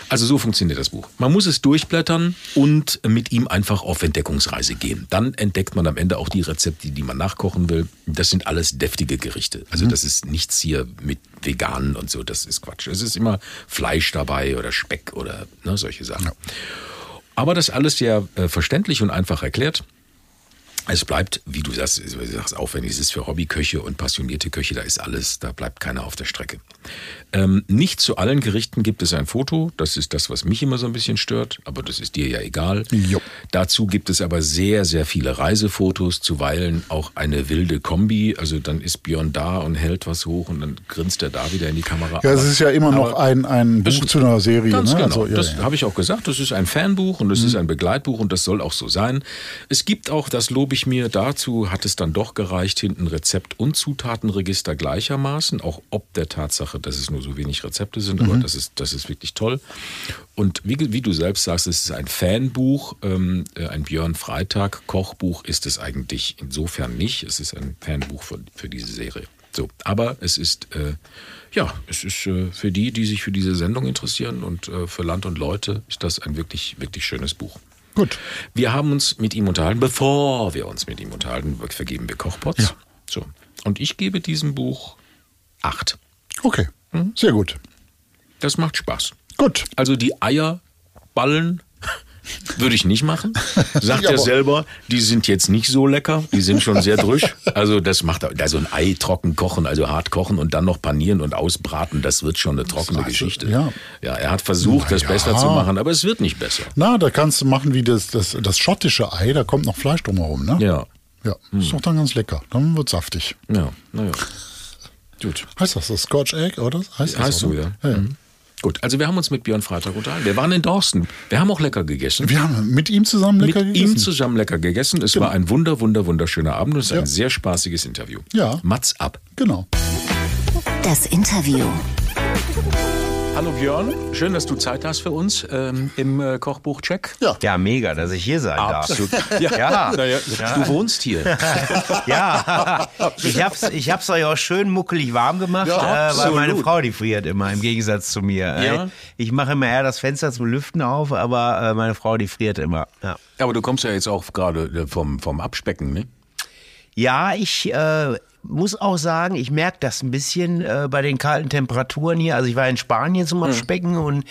Also so funktioniert das Buch. Man muss es durchblättern und mit ihm einfach auf Entdeckungsreise gehen. Dann entdeckt man am Ende auch die Rezepte, die man nachkochen will. Das sind alles deftige Gerichte. Also das ist nichts hier mit Veganen und so, das ist Quatsch. Es ist immer Fleisch dabei oder Speck oder ne, solche Sachen. Aber das alles sehr äh, verständlich und einfach erklärt. Es bleibt, wie du sagst, wie du sagst aufwendig. Es ist für Hobbyköche und passionierte Köche, da ist alles, da bleibt keiner auf der Strecke. Ähm, nicht zu allen Gerichten gibt es ein Foto. Das ist das, was mich immer so ein bisschen stört, aber das ist dir ja egal. Jo. Dazu gibt es aber sehr, sehr viele Reisefotos, zuweilen auch eine wilde Kombi. Also dann ist Björn da und hält was hoch und dann grinst er da wieder in die Kamera. Ja, es ist ja immer noch ein, ein Buch zu einer Serie. Ganz ne? genau. Also, ja, das ja. Mhm. habe ich auch gesagt. Das ist ein Fanbuch und das ist ein Begleitbuch und das soll auch so sein. Es gibt auch, das lobe ich mir, dazu hat es dann doch gereicht, hinten Rezept- und Zutatenregister gleichermaßen, auch ob der Tatsache, dass es nur so wenig Rezepte sind, Mhm. aber das ist, das ist wirklich toll. Und wie, wie du selbst sagst, es ist ein Fanbuch, ähm, äh, ein Björn Freitag Kochbuch ist es eigentlich insofern nicht. Es ist ein Fanbuch für, für diese Serie. So, aber es ist äh, ja, es ist äh, für die, die sich für diese Sendung interessieren und äh, für Land und Leute, ist das ein wirklich wirklich schönes Buch. Gut. Wir haben uns mit ihm unterhalten, bevor wir uns mit ihm unterhalten, vergeben wir Kochpots. Ja. So. Und ich gebe diesem Buch acht. Okay. Mhm. Sehr gut. Das macht Spaß. Gut. Also die Eierballen würde ich nicht machen. Sagt Ja, er selber, die sind jetzt nicht so lecker, die sind schon sehr drüsch. Also das macht also ein Ei trocken kochen, also hart kochen und dann noch panieren und ausbraten, das wird schon eine trockene also, Geschichte. ja. ja, er hat versucht, das Na ja. besser zu machen, aber es wird nicht besser. Na, da kannst du machen wie das, das, das schottische Ei, da kommt noch Fleisch drumherum, ne? Ja, Ja, ist doch dann ganz lecker. Dann wird saftig. ja, naja. Gut. Heißt das so Scotch Egg, oder? Heißt, das Heißt so, ja. ja. ja. Mhm. Gut, also wir haben uns mit Björn Freitag unterhalten. Wir waren in Dorsten. Wir haben auch lecker gegessen. Wir haben mit ihm zusammen lecker mit gegessen. ihm zusammen lecker gegessen. Es war ein wunder, wunder, wunderschöner Abend und es ist Ja. ein sehr spaßiges Interview. Ja. Mats ab. genau. Das Interview. Hallo Björn, schön, dass du Zeit hast für uns ähm, im äh, Kochbuch-Check. Ja. Ja, mega, dass ich hier sein darf. Absolut. Ja, Ja. Naja, du wohnst hier. Ja, ich hab's, ich hab's euch auch schön muckelig warm gemacht, Ja, äh, weil meine Frau die friert immer, im Gegensatz zu mir. Ja. Äh, Ich mache immer eher das Fenster zum Lüften auf, aber äh, meine Frau die friert immer. Ja, Aber du kommst ja jetzt auch gerade äh, vom, vom Abspecken, ne? ja ich äh, muss auch sagen, ich merke das ein bisschen äh, bei den kalten Temperaturen hier. Also ich war in Spanien zum Abspecken und,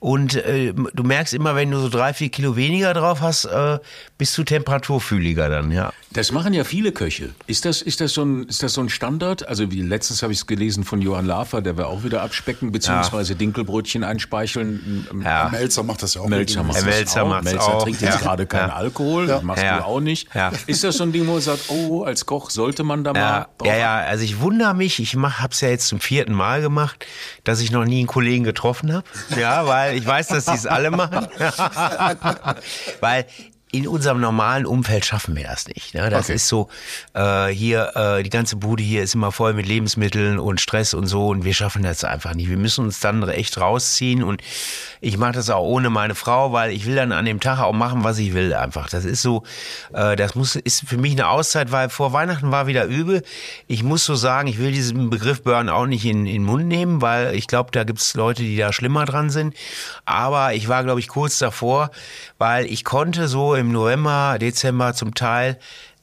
und äh, du merkst immer, wenn du so drei, vier Kilo weniger drauf hast, äh, bist du temperaturfühliger dann, ja. Das machen ja viele Köche. Ist das, ist das, so, ein, ist das so ein Standard? Also wie letztens habe ich es gelesen von Johann Lafer, der will auch wieder abspecken, beziehungsweise Dinkelbrötchen einspeicheln. Ja. Melzer macht das ja auch. Melzer macht Herr das Melzer auch. macht's Melzer auch. trinkt jetzt Ja. gerade keinen Ja. Alkohol, das machst Ja. du auch nicht. Ja. Ist das so ein Ding, wo man sagt, oh, als Koch sollte man da mal Ja, drauf ja, ja, also ich wundere mich, ich mach, hab's ja jetzt zum vierten Mal gemacht, dass ich noch nie einen Kollegen getroffen habe. Ja, weil ich weiß, dass die es alle machen. weil in unserem normalen Umfeld schaffen wir das nicht. Ne? Das Okay. ist so, äh, hier, äh, die ganze Bude hier ist immer voll mit Lebensmitteln und Stress und so und wir schaffen das einfach nicht. Wir müssen uns dann echt rausziehen und ich mache das auch ohne meine Frau, weil ich will dann an dem Tag auch machen, was ich will einfach. Das ist so, äh, das muss, ist für mich eine Auszeit, weil vor Weihnachten war wieder übel. Ich muss so sagen, ich will diesen Begriff Burn auch nicht in, in den Mund nehmen, weil ich glaube, da gibt's Leute, die da schlimmer dran sind. Aber ich war, glaube ich, kurz davor, weil ich konnte so im November, Dezember zum Teil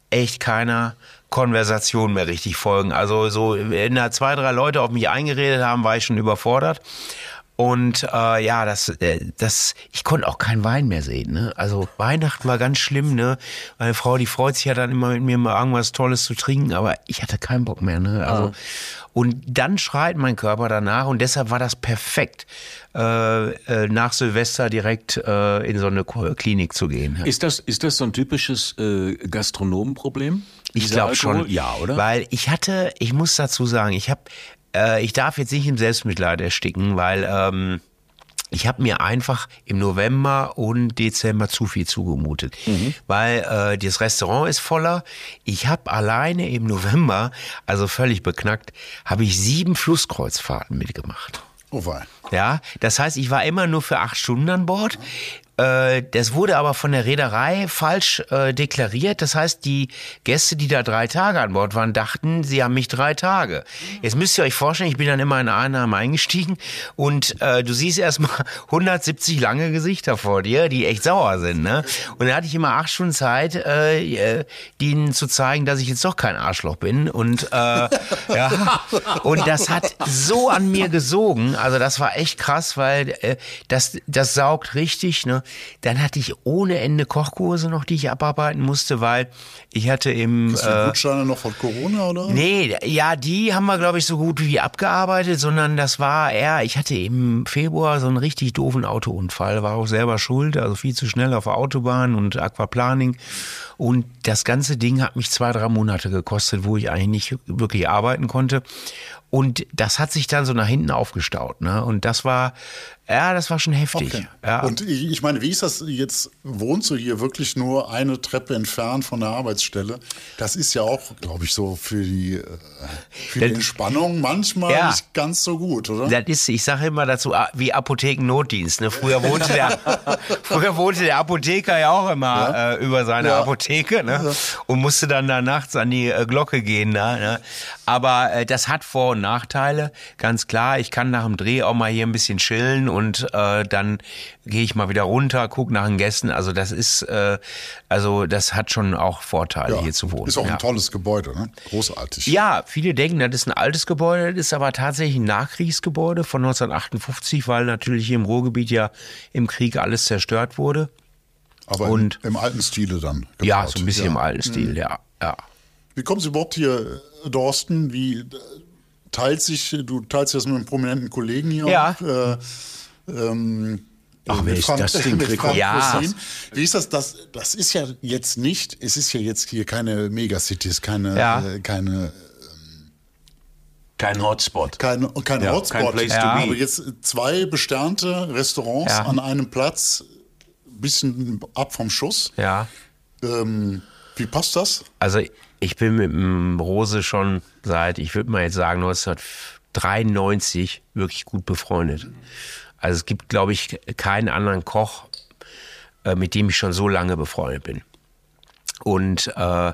echt keiner Konversation mehr richtig folgen. Also so, wenn da zwei, drei Leute auf mich eingeredet haben, war ich schon überfordert. Und äh, ja, das, äh, das, ich konnte auch keinen Wein mehr sehen. Ne? Also Weihnachten war ganz schlimm. Ne, meine Frau, die freut sich ja dann immer mit mir mal irgendwas Tolles zu trinken, aber ich hatte keinen Bock mehr. Ne? Also und dann schreit mein Körper danach und deshalb war das perfekt, äh, äh, nach Silvester direkt äh, in so eine Klinik zu gehen. Ist das, ist das so ein typisches äh, Gastronomenproblem? Ich glaube schon. Ja, oder? Weil ich hatte, ich muss dazu sagen, ich habe, äh, ich darf jetzt nicht im Selbstmitleid ersticken, weil ähm, ich habe mir einfach im November und Dezember zu viel zugemutet, weil äh, das Restaurant ist voller. Ich habe alleine im November, also völlig beknackt, habe ich sieben Flusskreuzfahrten mitgemacht. Oh wei. Ja, das heißt, ich war immer nur für acht Stunden an Bord. Äh, Das wurde aber von der Reederei falsch äh, deklariert. Das heißt, die Gäste, die da drei Tage an Bord waren, dachten, sie haben mich drei Tage. Jetzt müsst ihr euch vorstellen, ich bin dann immer in Einnahme eingestiegen und äh, du siehst erstmal 170 lange Gesichter vor dir, die echt sauer sind. Ne? Und dann hatte ich immer acht Stunden Zeit, äh, äh, denen zu zeigen, dass ich jetzt doch kein Arschloch bin. Und äh, ja, und das hat so an mir gesogen. Also das war echt krass, weil äh, das, das saugt richtig. Ne? Dann hatte ich ohne Ende Kochkurse noch, die ich abarbeiten musste, weil ich hatte im... Hast du die Gutscheine noch von Corona, oder? Nee, ja, die haben wir, glaube ich, so gut wie abgearbeitet, sondern das war eher, ich hatte im Februar so einen richtig doofen Autounfall, war auch selber schuld, also viel zu schnell auf der Autobahn und Aquaplaning. Und das ganze Ding hat mich zwei, drei Monate gekostet, wo ich eigentlich nicht wirklich arbeiten konnte. Und das hat sich dann so nach hinten aufgestaut. Ne? Und das war, ja, das war schon heftig. Okay. Ja. Und ich meine, wie ist das jetzt? Wohnst du hier wirklich nur eine Treppe entfernt von der Arbeitsstelle? Das ist ja auch, glaube ich, so für die, äh, für die Das- Entspannung manchmal Ja. nicht ganz so gut, oder? Das ist, ich sage immer dazu, ah, wie Apothekennotdienst. Ne? Früher, wohnte der, früher wohnte der Apotheker ja auch immer äh, über seine Ja. Apotheke ne? und musste dann da nachts an die äh, Glocke gehen. Da, ne? Aber äh, das hat Vor- und Nachteile, ganz klar. Ich kann nach dem Dreh auch mal hier ein bisschen chillen und äh, dann gehe ich mal wieder runter, guck nach den Gästen. Also das ist, äh, also das hat schon auch Vorteile, hier zu wohnen. Ist auch ja. ein tolles Gebäude, ne? Großartig. Ja, viele denken, das ist ein altes Gebäude, das ist aber tatsächlich ein Nachkriegsgebäude von 1958, weil natürlich hier im Ruhrgebiet ja im Krieg alles zerstört wurde. Aber und- im, im alten Stile dann. Ja, gebaut. so ein bisschen Ja. im alten Stil, ja. ja. Wie kommen Sie überhaupt hier, äh, Dorsten? Wie äh, teilt sich, du teilst das mit einem prominenten Kollegen hier Ja. auf, äh, ähm, Ach, mit wer ist das denn, mit? Frank Ja. Wie ist das, das? Das ist ja jetzt nicht, es ist ja jetzt hier keine Megacities, keine, Ja. äh, keine, Kein Hotspot. keine, kein Ja, Hotspot. kein Place to be. Aber jetzt zwei besternte Restaurants Ja. an einem Platz, bisschen ab vom Schuss. Ja. Ähm, wie passt das? Also ich bin mit dem Rose schon seit, ich würde mal jetzt sagen, 1993 wirklich gut befreundet. Also es gibt, glaube ich, keinen anderen Koch, äh, mit dem ich schon so lange befreundet bin. Und äh,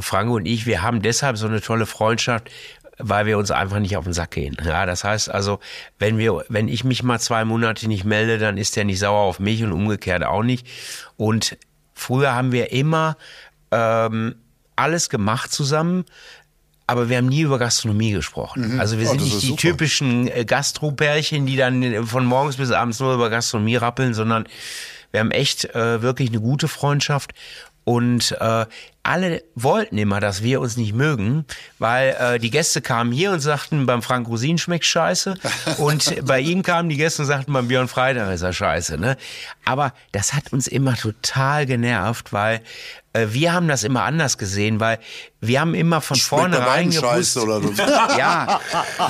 Frank und ich, wir haben deshalb so eine tolle Freundschaft, weil wir uns einfach nicht auf den Sack gehen. Ja, das heißt also, wenn wir, wenn ich mich mal zwei Monate nicht melde, dann ist der nicht sauer auf mich und umgekehrt auch nicht. Und früher haben wir immer ähm, alles gemacht zusammen. Aber wir haben nie über Gastronomie gesprochen. Also wir Oh, sind das nicht die super. typischen äh, Gastropärchen, die dann äh, von morgens bis abends nur über Gastronomie rappeln, sondern wir haben echt äh, wirklich eine gute Freundschaft. Und äh, alle wollten immer, dass wir uns nicht mögen, weil äh, die Gäste kamen hier und sagten, beim Frank Rosin schmeckt scheiße. Und bei ihm kamen die Gäste und sagten, beim Björn Freitag ist er scheiße. Ne? Aber das hat uns immer total genervt, weil äh, wir haben das immer anders gesehen, weil wir haben immer von bei vornherein gewusst, Scheiße oder so. ja,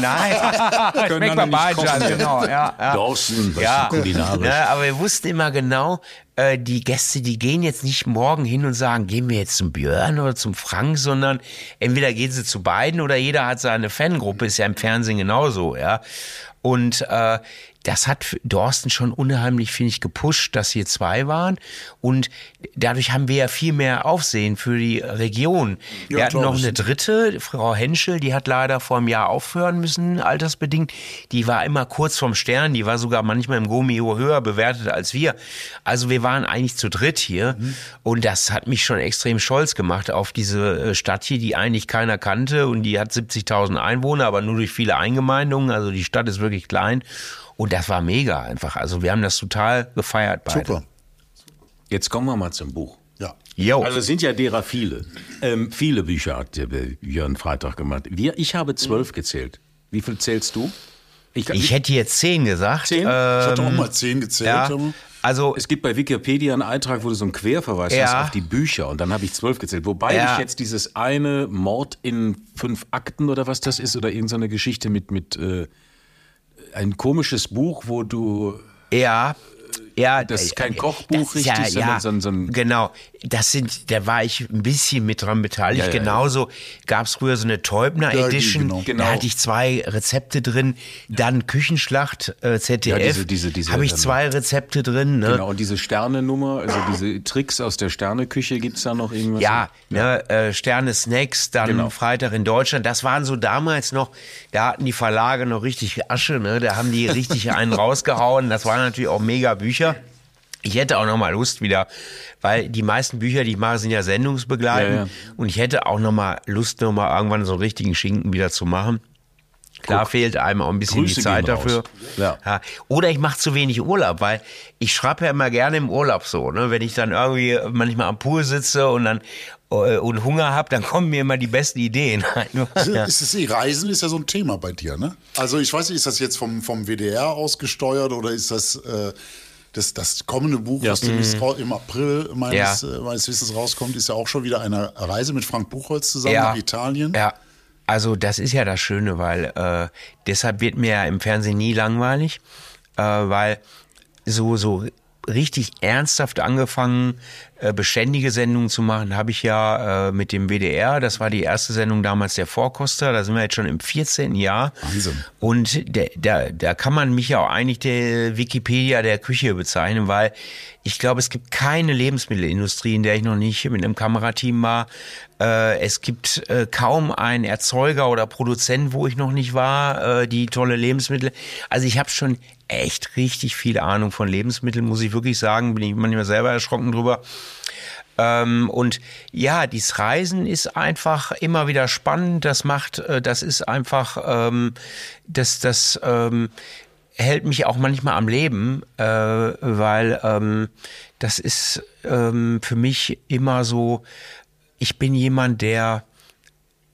nein, schmeckt bei beiden scheiße, genau, ja, ja. Was Ja, ist kulinarisch? ne, aber wir wussten immer genau, äh, die Gäste, die gehen jetzt nicht morgen hin und sagen, gehen wir jetzt zum Björn oder zum Frank, sondern entweder gehen sie zu beiden oder jeder hat seine Fangruppe, ist ja im Fernsehen genauso, ja. Und äh, das hat Dorsten schon unheimlich, finde ich, gepusht, dass hier zwei waren. Und dadurch haben wir ja viel mehr Aufsehen für die Region. wir Ja, hatten glaub noch eine dritte, Frau Henschel, die hat leider vor einem Jahr aufhören müssen, altersbedingt. Die war immer kurz vorm Stern, die war sogar manchmal im Gomio höher bewertet als wir. Also wir waren eigentlich zu dritt hier Mhm. und das hat mich schon extrem stolz gemacht auf diese äh, Stadt hier, die eigentlich keiner kannte und die hat 70.000 Einwohner, aber nur durch viele Eingemeindungen. Also die Stadt ist wirklich klein und das war mega einfach. Also wir haben das total gefeiert beide. Super. Jetzt kommen wir mal zum Buch. Ja. Jo. Also es sind ja derer viele. Ähm, viele Bücher hat der Jörn Freitag gemacht. Wir, ich habe zwölf gezählt. Wie viel zählst du? ich hätte jetzt zehn gesagt. Zehn? Ich hatte auch Ähm, mal zehn gezählt. ja, also Es gibt bei Wikipedia einen Eintrag, wo du so einen Querverweis Ja. hast auf die Bücher und dann habe ich zwölf gezählt. Wobei Ja. ich jetzt dieses eine Mord in fünf Akten oder was das ist oder irgendeine Geschichte mit, mit äh, ein komisches Buch, wo du Ja, ja. Das ist kein äh, Kochbuch das ist richtig, sondern so ein- so ein- Genau, das sind, da war ich ein bisschen mit dran beteiligt. Ja, ja, ja. Genauso gab es früher so eine Teubner Ja, Edition. genau. Genau. Da hatte ich zwei Rezepte drin. Dann Küchenschlacht äh, ZDF. Ja, diese- diese- diese, Habe ich ähm, zwei Rezepte drin. Ne? genau und diese Sternenummer, also diese Tricks aus der Sterneküche gibt's da noch irgendwas? Ja, ne, äh, Sterne Snacks, dann Genau. Freitag in Deutschland. Das waren so damals noch, da hatten die Verlage noch richtig Asche, ne? Da haben die richtig einen rausgehauen. Das waren natürlich auch mega Bücher. Ich hätte auch noch mal Lust wieder, weil die meisten Bücher, die ich mache, sind ja sendungsbegleitend. Ja, ja. Und ich hätte auch noch mal Lust, noch mal irgendwann so einen richtigen Schinken wieder zu machen. Klar Guck. fehlt einem auch ein bisschen Grüße die Zeit dafür. Ja. Oder ich mache zu wenig Urlaub, weil ich schreibe ja immer gerne im Urlaub so. Ne? Wenn ich dann irgendwie manchmal am Pool sitze und dann äh, und Hunger habe, dann kommen mir immer die besten Ideen. ja. Ist es, Reisen ist ja so ein Thema bei dir, ne? Also ich weiß nicht, ist das jetzt vom, vom WDR ausgesteuert oder ist das äh, das, das kommende Buch, Ja. was demnächst rau- im April meines, Ja. äh, meines Wissens rauskommt, ist ja auch schon wieder eine Reise mit Frank Buchholz zusammen Ja. nach Italien. Ja, also das ist ja das Schöne, weil äh, deshalb wird mir ja im Fernsehen nie langweilig, äh, weil so so richtig ernsthaft angefangen, äh, beständige Sendungen zu machen, habe ich ja äh, mit dem WDR. Das war die erste Sendung damals der Vorkoster. Da sind wir jetzt schon im 14. Jahr. Wahnsinn. Und der, da, da kann man mich ja auch eigentlich der Wikipedia der Küche bezeichnen, weil ich glaube, es gibt keine Lebensmittelindustrie, in der ich noch nicht mit einem Kamerateam war. Äh, es gibt äh, kaum einen Erzeuger oder Produzent, wo ich noch nicht war, äh, die tolle Lebensmittel. Also ich habe schon echt richtig viel Ahnung von Lebensmitteln, muss ich wirklich sagen. Bin ich manchmal selber erschrocken drüber. Ähm, und ja, dieses Reisen ist einfach immer wieder spannend. Das macht, äh, das ist einfach, ähm, das, das ähm, hält mich auch manchmal am Leben, äh, weil ähm, das ist für mich immer so. Ich bin jemand, der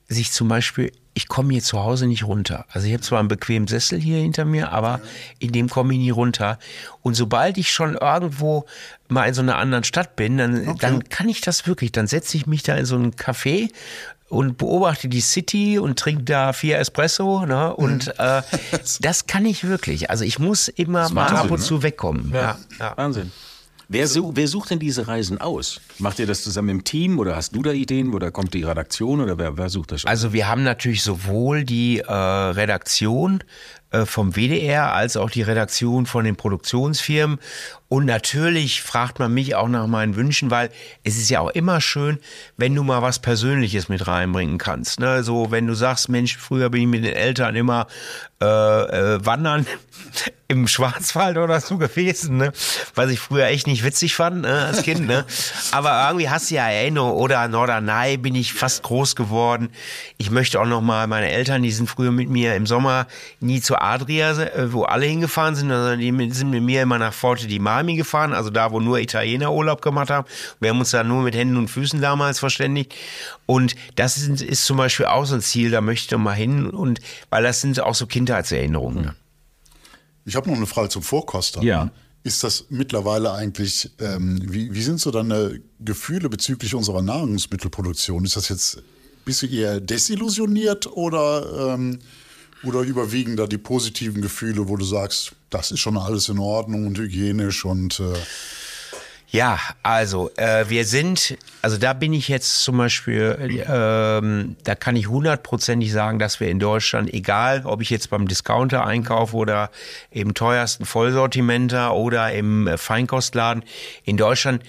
sich zum Beispiel, ich komme hier zu Hause nicht runter. Also ich habe zwar einen bequemen Sessel hier hinter mir, aber in dem komme ich nie runter. Und sobald ich schon irgendwo mal in so einer anderen Stadt bin, dann, dann kann ich das wirklich. Dann setze ich mich da in so einen Café und beobachte die City und trinke da vier Espresso. Ne? Und äh, das kann ich wirklich. Also ich muss immer mal ab und ne? zu wegkommen. Ja. Ja. Wahnsinn. Wer, su wer sucht denn diese Reisen aus? Macht ihr das zusammen im Team oder hast du da Ideen oder kommt die Redaktion oder wer, wer sucht das? Also wir haben natürlich sowohl die äh, Redaktion vom WDR als auch die Redaktion von den Produktionsfirmen. Und natürlich fragt man mich auch nach meinen Wünschen, weil es ist ja auch immer schön, wenn du mal was Persönliches mit reinbringen kannst. Ne? So, wenn du sagst, Mensch, früher bin ich mit den Eltern immer äh, äh, wandern im Schwarzwald oder so gewesen, ne? was ich früher echt nicht witzig fand ne? als Kind. Ne? Aber irgendwie hast du ja Erinnerung oder Norderney bin ich fast groß geworden. Ich möchte auch noch mal meine Eltern, die sind früher mit mir im Sommer nie zur Adria, äh, wo alle hingefahren sind, sondern die sind mit mir immer nach Forte di Marmi gefahren, also da, wo nur Italiener Urlaub gemacht haben. Wir haben uns da nur mit Händen und Füßen damals verständigt. Und das ist, ist zum Beispiel auch so ein Ziel, da möchte ich noch mal hin und weil das sind auch so Kindheitserinnerungen. ne? Ich habe noch eine Frage zum Vorkoster. Ja. Ist das mittlerweile eigentlich, ähm, wie, wie sind so deine Gefühle bezüglich unserer Nahrungsmittelproduktion? Ist das jetzt, bist du eher desillusioniert oder, ähm, oder überwiegen da die positiven Gefühle, wo du sagst, das ist schon alles in Ordnung und hygienisch und äh, Ja, also äh, wir sind, also da bin ich jetzt zum Beispiel, ähm, da kann ich hundertprozentig sagen, dass wir in Deutschland, egal ob ich jetzt beim Discounter einkaufe oder im teuersten Vollsortimenter oder im äh, Feinkostladen, in Deutschland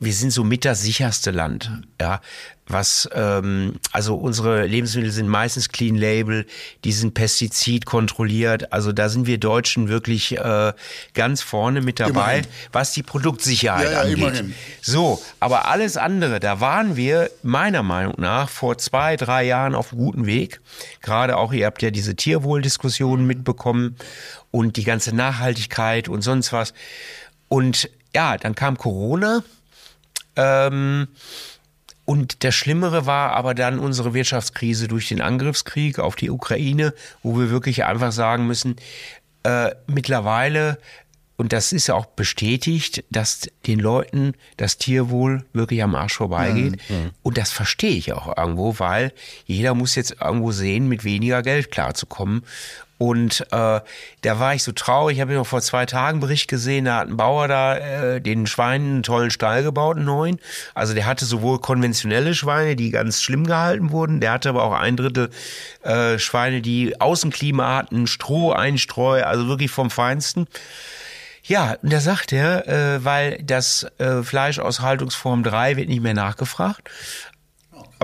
wir sind so mit das sicherste Land, ja. Was, ähm, also unsere Lebensmittel sind meistens Clean Label, die sind Pestizid kontrolliert. Also da sind wir Deutschen wirklich äh, ganz vorne mit dabei, Immerhin. was die Produktsicherheit Ja, ja, angeht. immerhin. So, aber alles andere, da waren wir meiner Meinung nach vor zwei, drei Jahren auf guten Weg. Gerade auch, ihr habt ja diese Tierwohldiskussionen mitbekommen und die ganze Nachhaltigkeit und sonst was. Und ja, dann kam Corona. Ähm, und das Schlimmere war aber dann unsere Wirtschaftskrise durch den Angriffskrieg auf die Ukraine, wo wir wirklich einfach sagen müssen, äh, mittlerweile, und das ist ja auch bestätigt, dass den Leuten das Tierwohl wirklich am Arsch vorbeigeht. Und das verstehe ich auch irgendwo, weil jeder muss jetzt irgendwo sehen, mit weniger Geld klarzukommen. Und äh, da war ich so traurig. Ich habe noch vor zwei Tagen einen Bericht gesehen, da hat ein Bauer da äh, den Schweinen einen tollen Stall gebaut, einen neuen. Also der hatte sowohl konventionelle Schweine, die ganz schlimm gehalten wurden, der hatte aber auch ein Drittel äh, Schweine, die Außenklima hatten, Stroh, Einstreu, also wirklich vom Feinsten. Ja, und da sagt er, äh, weil das äh, Fleisch aus Haltungsform 3 wird nicht mehr nachgefragt.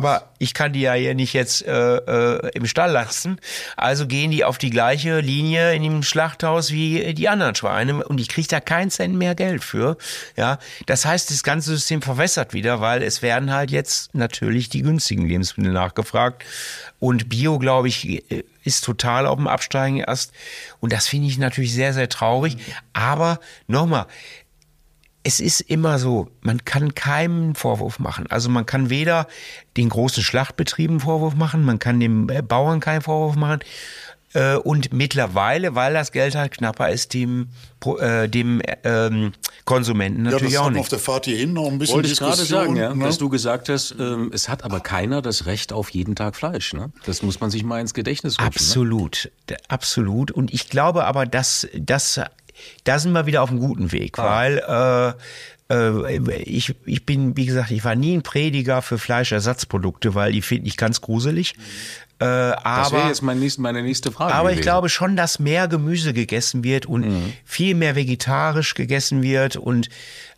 Aber ich kann die ja hier nicht jetzt äh, äh, im Stall lassen. Also gehen die auf die gleiche Linie in dem Schlachthaus wie die anderen Schweine und ich kriege da keinen Cent mehr Geld für. Ja, das heißt, das ganze System verwässert wieder, weil es werden halt jetzt natürlich die günstigen Lebensmittel nachgefragt und Bio, glaube ich, ist total auf dem Absteigen erst. Und das finde ich natürlich sehr, sehr traurig. Aber nochmal, es ist immer so, man kann keinen Vorwurf machen. Also man kann weder den großen Schlachtbetrieben Vorwurf machen, man kann dem äh, Bauern keinen Vorwurf machen. Äh, und mittlerweile, weil das Geld halt knapper ist, dem, äh, dem ähm, Konsumenten natürlich ja, das auch nicht. auf der Fahrt hierhin noch ein bisschen Wollte ich gerade Diskussion, sagen, ja, ne? dass du gesagt hast, ähm, es hat aber keiner das Recht auf jeden Tag Fleisch. Ne? Das muss man sich mal ins Gedächtnis rufen. Ne? Absolut, D- absolut. Und ich glaube aber, dass das, da sind wir wieder auf einem guten Weg, weil äh, äh, ich, ich bin, wie gesagt, ich war nie ein Prediger für Fleischersatzprodukte, weil die finde ich ganz gruselig. Äh, Das wäre aber jetzt mein nächst, meine nächste Frage. aber ich gewesen. glaube schon, dass mehr Gemüse gegessen wird und Mhm. viel mehr vegetarisch gegessen wird und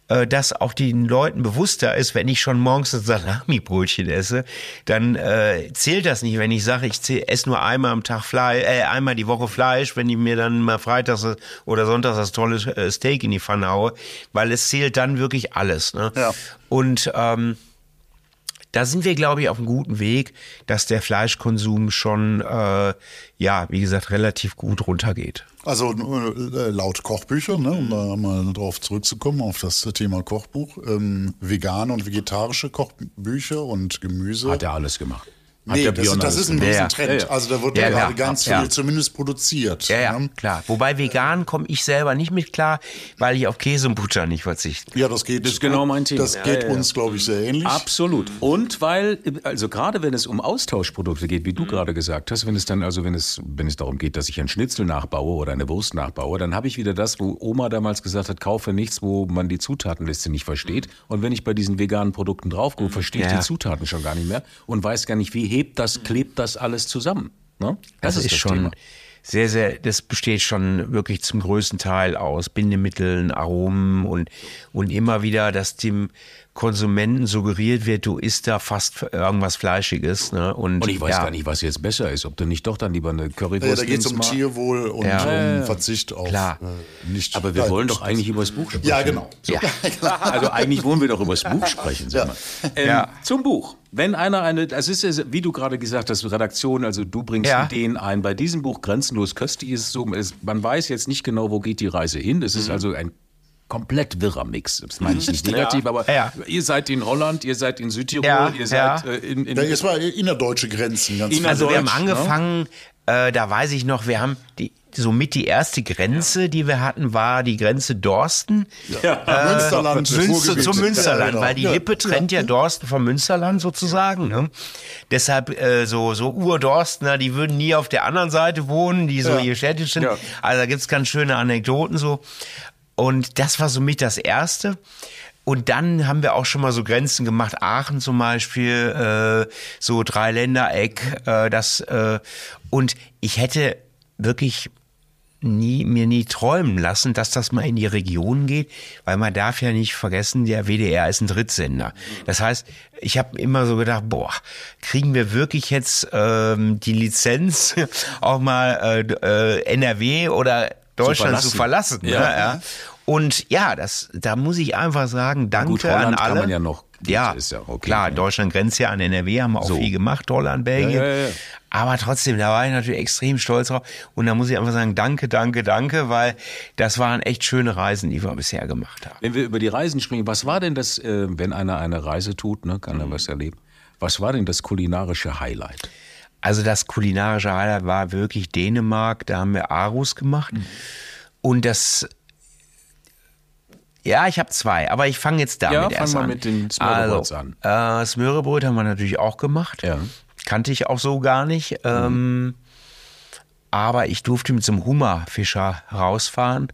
äh, dass auch den Leuten bewusster ist, wenn ich schon morgens ein Salami-Brötchen esse, dann äh, zählt das nicht, wenn ich sage, ich zähl- esse nur einmal am Tag Fleisch, äh, einmal die Woche Fleisch, wenn ich mir dann mal freitags oder sonntags das tolle äh, Steak in die Pfanne haue, weil es zählt dann wirklich alles. Ne? Ja. Und ähm, da sind wir, glaube ich, auf einem guten Weg, dass der Fleischkonsum schon, äh, ja, wie gesagt, relativ gut runtergeht. Also äh, laut Kochbüchern, ne, um da mal drauf zurückzukommen, auf das Thema Kochbuch, ähm, vegane und vegetarische Kochbücher und Gemüse. Hat er alles gemacht. Hat nee, das, Björn das ist ein gemacht. Ja, ja. Riesentrend. Ja, ja. Also da wird Ja, gerade ganz Ja. viel zumindest produziert. Ja, ja, ne? klar. Wobei vegan komme ich selber nicht mit klar, weil ich auf Käse und Butter nicht verzichte. Ja, das geht. Das ist genau mein Thema. Das Ja, geht ja, ja. uns, glaube ich, sehr ähnlich. Absolut. Und weil, also gerade wenn es um Austauschprodukte geht, wie du gerade gesagt hast, wenn es dann, also wenn es, wenn es darum geht, dass ich einen Schnitzel nachbaue oder eine Wurst nachbaue, dann habe ich wieder das, wo Oma damals gesagt hat, kaufe nichts, wo man die Zutatenliste nicht versteht. Und wenn ich bei diesen veganen Produkten drauf gucke, verstehe ich Ja. die Zutaten schon gar nicht mehr und weiß gar nicht, wie hebt das, klebt das alles zusammen. Ne? Das, ist, schon Thema. sehr, sehr, das besteht schon wirklich zum größten Teil aus Bindemitteln, Aromen und, und immer wieder, dass dem Konsumenten suggeriert wird, du isst da fast irgendwas Fleischiges. Ne? Und, Und ich weiß ja, gar nicht, was jetzt besser ist, ob du nicht doch dann lieber eine Currywurst ja, da geht es um. Tierwohl und Ja. um Verzicht auf Klar. äh, nicht. Aber wir wollen doch eigentlich über das Buch sprechen. Ja, genau. Ja. Also eigentlich wollen wir doch über das Buch sprechen. Sag mal. Ähm, Ja. Zum Buch. Wenn einer eine, das ist ja, wie du gerade gesagt hast, Redaktion, also du bringst Ja. Ideen ein. Bei diesem Buch Grenzenlos köstlich ist es so, es, man weiß jetzt nicht genau, wo geht die Reise hin. Es Mhm. ist also ein komplett wirrer Mix. Das meine ich nicht negativ, aber Ja. ihr seid in Holland, ihr seid in Südtirol, Ja, ihr ja. seid äh, in, in Ja, es war innerdeutsche Grenzen. Ganz Inner- Also wir haben ne? angefangen, äh, da weiß ich noch, wir haben die, somit die erste Grenze, die wir hatten, war die Grenze Dorsten. Ja, Münsterland, Münster, zum Münsterland, Ja, genau. weil die Ja, Lippe trennt ja, Dorsten vom Münsterland sozusagen. Ne? Deshalb äh, so, so Urdorstner, die würden nie auf der anderen Seite wohnen, die so Ja. hier städtisch sind. Ja. Also da gibt's ganz schöne Anekdoten so. Und das war somit das Erste. Und dann haben wir auch schon mal so Grenzen gemacht, Aachen zum Beispiel, äh, so Dreiländereck, äh, das äh, und ich hätte wirklich nie, mir nie träumen lassen, dass das mal in die Region geht, weil man darf ja nicht vergessen, der WDR ist ein Drittsender. Das heißt, ich habe immer so gedacht, boah, kriegen wir wirklich jetzt ähm, die Lizenz, auch mal äh, äh, NRW oder Deutschland zu verlassen? verlassen. ne? Ja. ja. Und ja, das, da muss ich einfach sagen, danke Gut, an kann alle. man ja noch. Ja, ist ja okay. klar, Ja. Deutschland grenzt ja an NRW, haben wir auch So. viel gemacht, Holland, Belgien. Ja, ja. Aber trotzdem, da war ich natürlich extrem stolz drauf. Und da muss ich einfach sagen, danke, danke, danke, weil das waren echt schöne Reisen, die wir bisher gemacht haben. Wenn wir über die Reisen sprechen, was war denn das, äh, wenn einer eine Reise tut, ne, kann er was erleben? Was war denn das kulinarische Highlight? Also das kulinarische Highlight war wirklich Dänemark, da haben wir Arus gemacht. Und das ja, ich habe zwei, aber ich fange jetzt damit Ja, fang erst an. mit den Smørrebrøds also, an. Äh, Smørrebrød haben wir natürlich auch gemacht. Ja. Kannte ich auch so gar nicht. Ähm, aber ich durfte mit so einem Hummerfischer rausfahren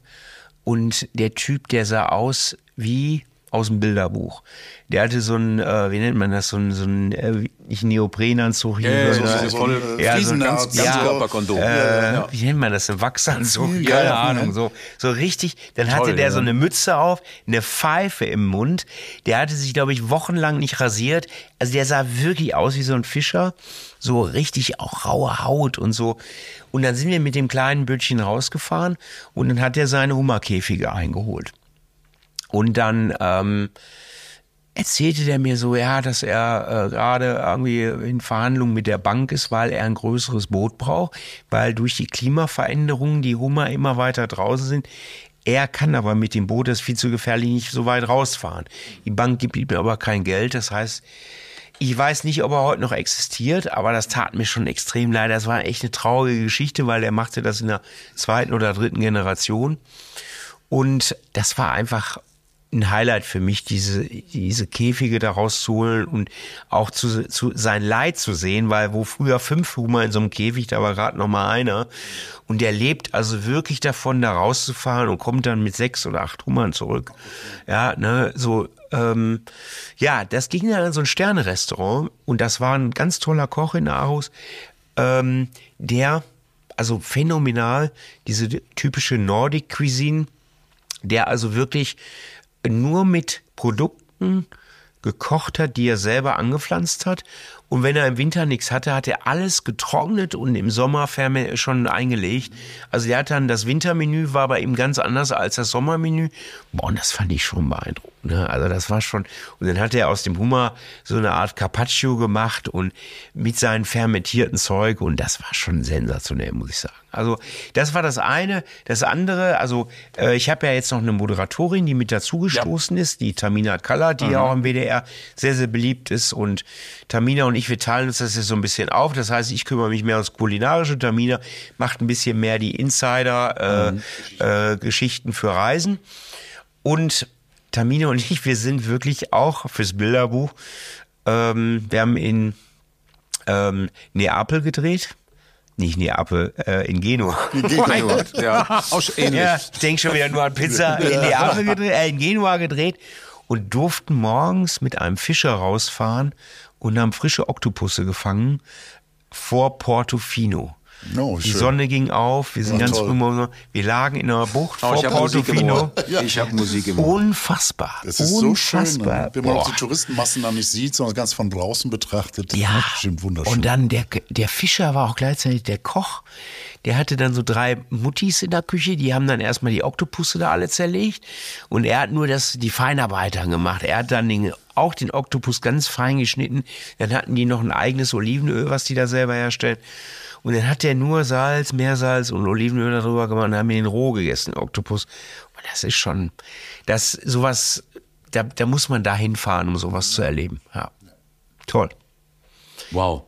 und der Typ, der sah aus wie aus dem Bilderbuch. Der hatte so ein, äh, wie nennt man das, so ein, so ein äh, nicht Neoprenanzug hier. Ja, ja, sondern- so- so voll ja, so ein ganz- ja, Körperkondom. Äh, Ja. Wie nennt man das? Ein Wachsanzug? Ja, Keine ja, Ahnung. ja. So, so richtig. Dann hatte Toll, der ja. so eine Mütze auf, eine Pfeife im Mund. Der hatte sich, glaube ich, wochenlang nicht rasiert. Also der sah wirklich aus wie so ein Fischer. So richtig auch raue Haut und so. Und dann sind wir mit dem kleinen Bötchen rausgefahren und dann hat er seine Hummerkäfige eingeholt. Und dann ähm, erzählte der mir so, ja, dass er äh, gerade irgendwie in Verhandlungen mit der Bank ist, weil er ein größeres Boot braucht, weil durch die Klimaveränderungen die Hummer immer weiter draußen sind. Er kann aber mit dem Boot, das ist viel zu gefährlich, nicht so weit rausfahren. Die Bank gibt ihm aber kein Geld, das heißt, ich weiß nicht, ob er heute noch existiert, aber das tat mir schon extrem leid. Das war echt eine traurige Geschichte, weil er machte das in der zweiten oder dritten Generation. Und das war einfach ein Highlight für mich, diese, diese Käfige da rauszuholen und auch zu, zu sein Leid zu sehen, weil wo früher fünf Hummer in so einem Käfig, da war gerade noch mal einer. Und der lebt also wirklich davon, da rauszufahren und kommt dann mit sechs oder acht Hummern zurück. Ja, ne, so, ähm, ja, das ging dann in so ein Sterne-Restaurant und das war ein ganz toller Koch in Aarhus, ähm, der, also phänomenal, diese typische Nordic Cuisine, der also wirklich nur mit Produkten gekocht hat, die er selber angepflanzt hat. Und wenn er im Winter nichts hatte, hat er alles getrocknet und im Sommer schon eingelegt. Also der hat dann, das Wintermenü war bei ihm ganz anders als das Sommermenü. Boah, und das fand ich schon beeindruckend. Ne? Also das war schon, und dann hat er aus dem Hummer so eine Art Carpaccio gemacht und mit seinem fermentierten Zeug und das war schon sensationell, muss ich sagen. Also das war das eine. Das andere, also äh, ich habe ja jetzt noch eine Moderatorin, die mit dazugestoßen ist, die Tamina Kalla, die ja auch im WDR sehr, sehr beliebt ist. Und Tamina und ich, wir teilen uns das jetzt so ein bisschen auf. Das heißt, ich kümmere mich mehr ums Kulinarische. Tamina macht ein bisschen mehr die Insider-Geschichten äh, äh, Geschichten für Reisen. Und Tamina und ich, wir sind wirklich auch fürs Bilderbuch. Ähm, wir haben in ähm, Neapel gedreht. Nicht Neapel, äh, in Genua. Genua. Mein Gott. Ja, auch ähnlich. Ja, ich denke schon wieder nur an Pizza. In Neapel gedreht, äh, in Genua gedreht und durften morgens mit einem Fischer rausfahren und haben frische Oktopusse gefangen vor Portofino. Oh, Die schön. Sonne ging auf, wir sind Ja, ganz toll. früh wir lagen in einer Bucht Oh, vor ich habe Musik im Portofino. Ich habe Musik Ohr. Unfassbar. Das ist so schön, Unfassbar. ne? wenn man auch die Touristenmassen dann nicht sieht, sondern ganz von draußen betrachtet. Ja, Das ist bestimmt wunderschön. und dann der, der Fischer war auch gleichzeitig der Koch. Der hatte dann so drei Muttis in der Küche, die haben dann erstmal die Oktopusse da alle zerlegt und er hat nur das, die Feinarbeiter gemacht. Er hat dann den, auch den Oktopus ganz fein geschnitten. Dann hatten die noch ein eigenes Olivenöl, was die da selber herstellen. Und dann hat er nur Salz, Meersalz und Olivenöl darüber gemacht und haben den roh gegessen, den Oktopus. Und das ist schon, das, sowas, da, da muss man da hinfahren, um sowas zu erleben. Ja. Toll. Wow.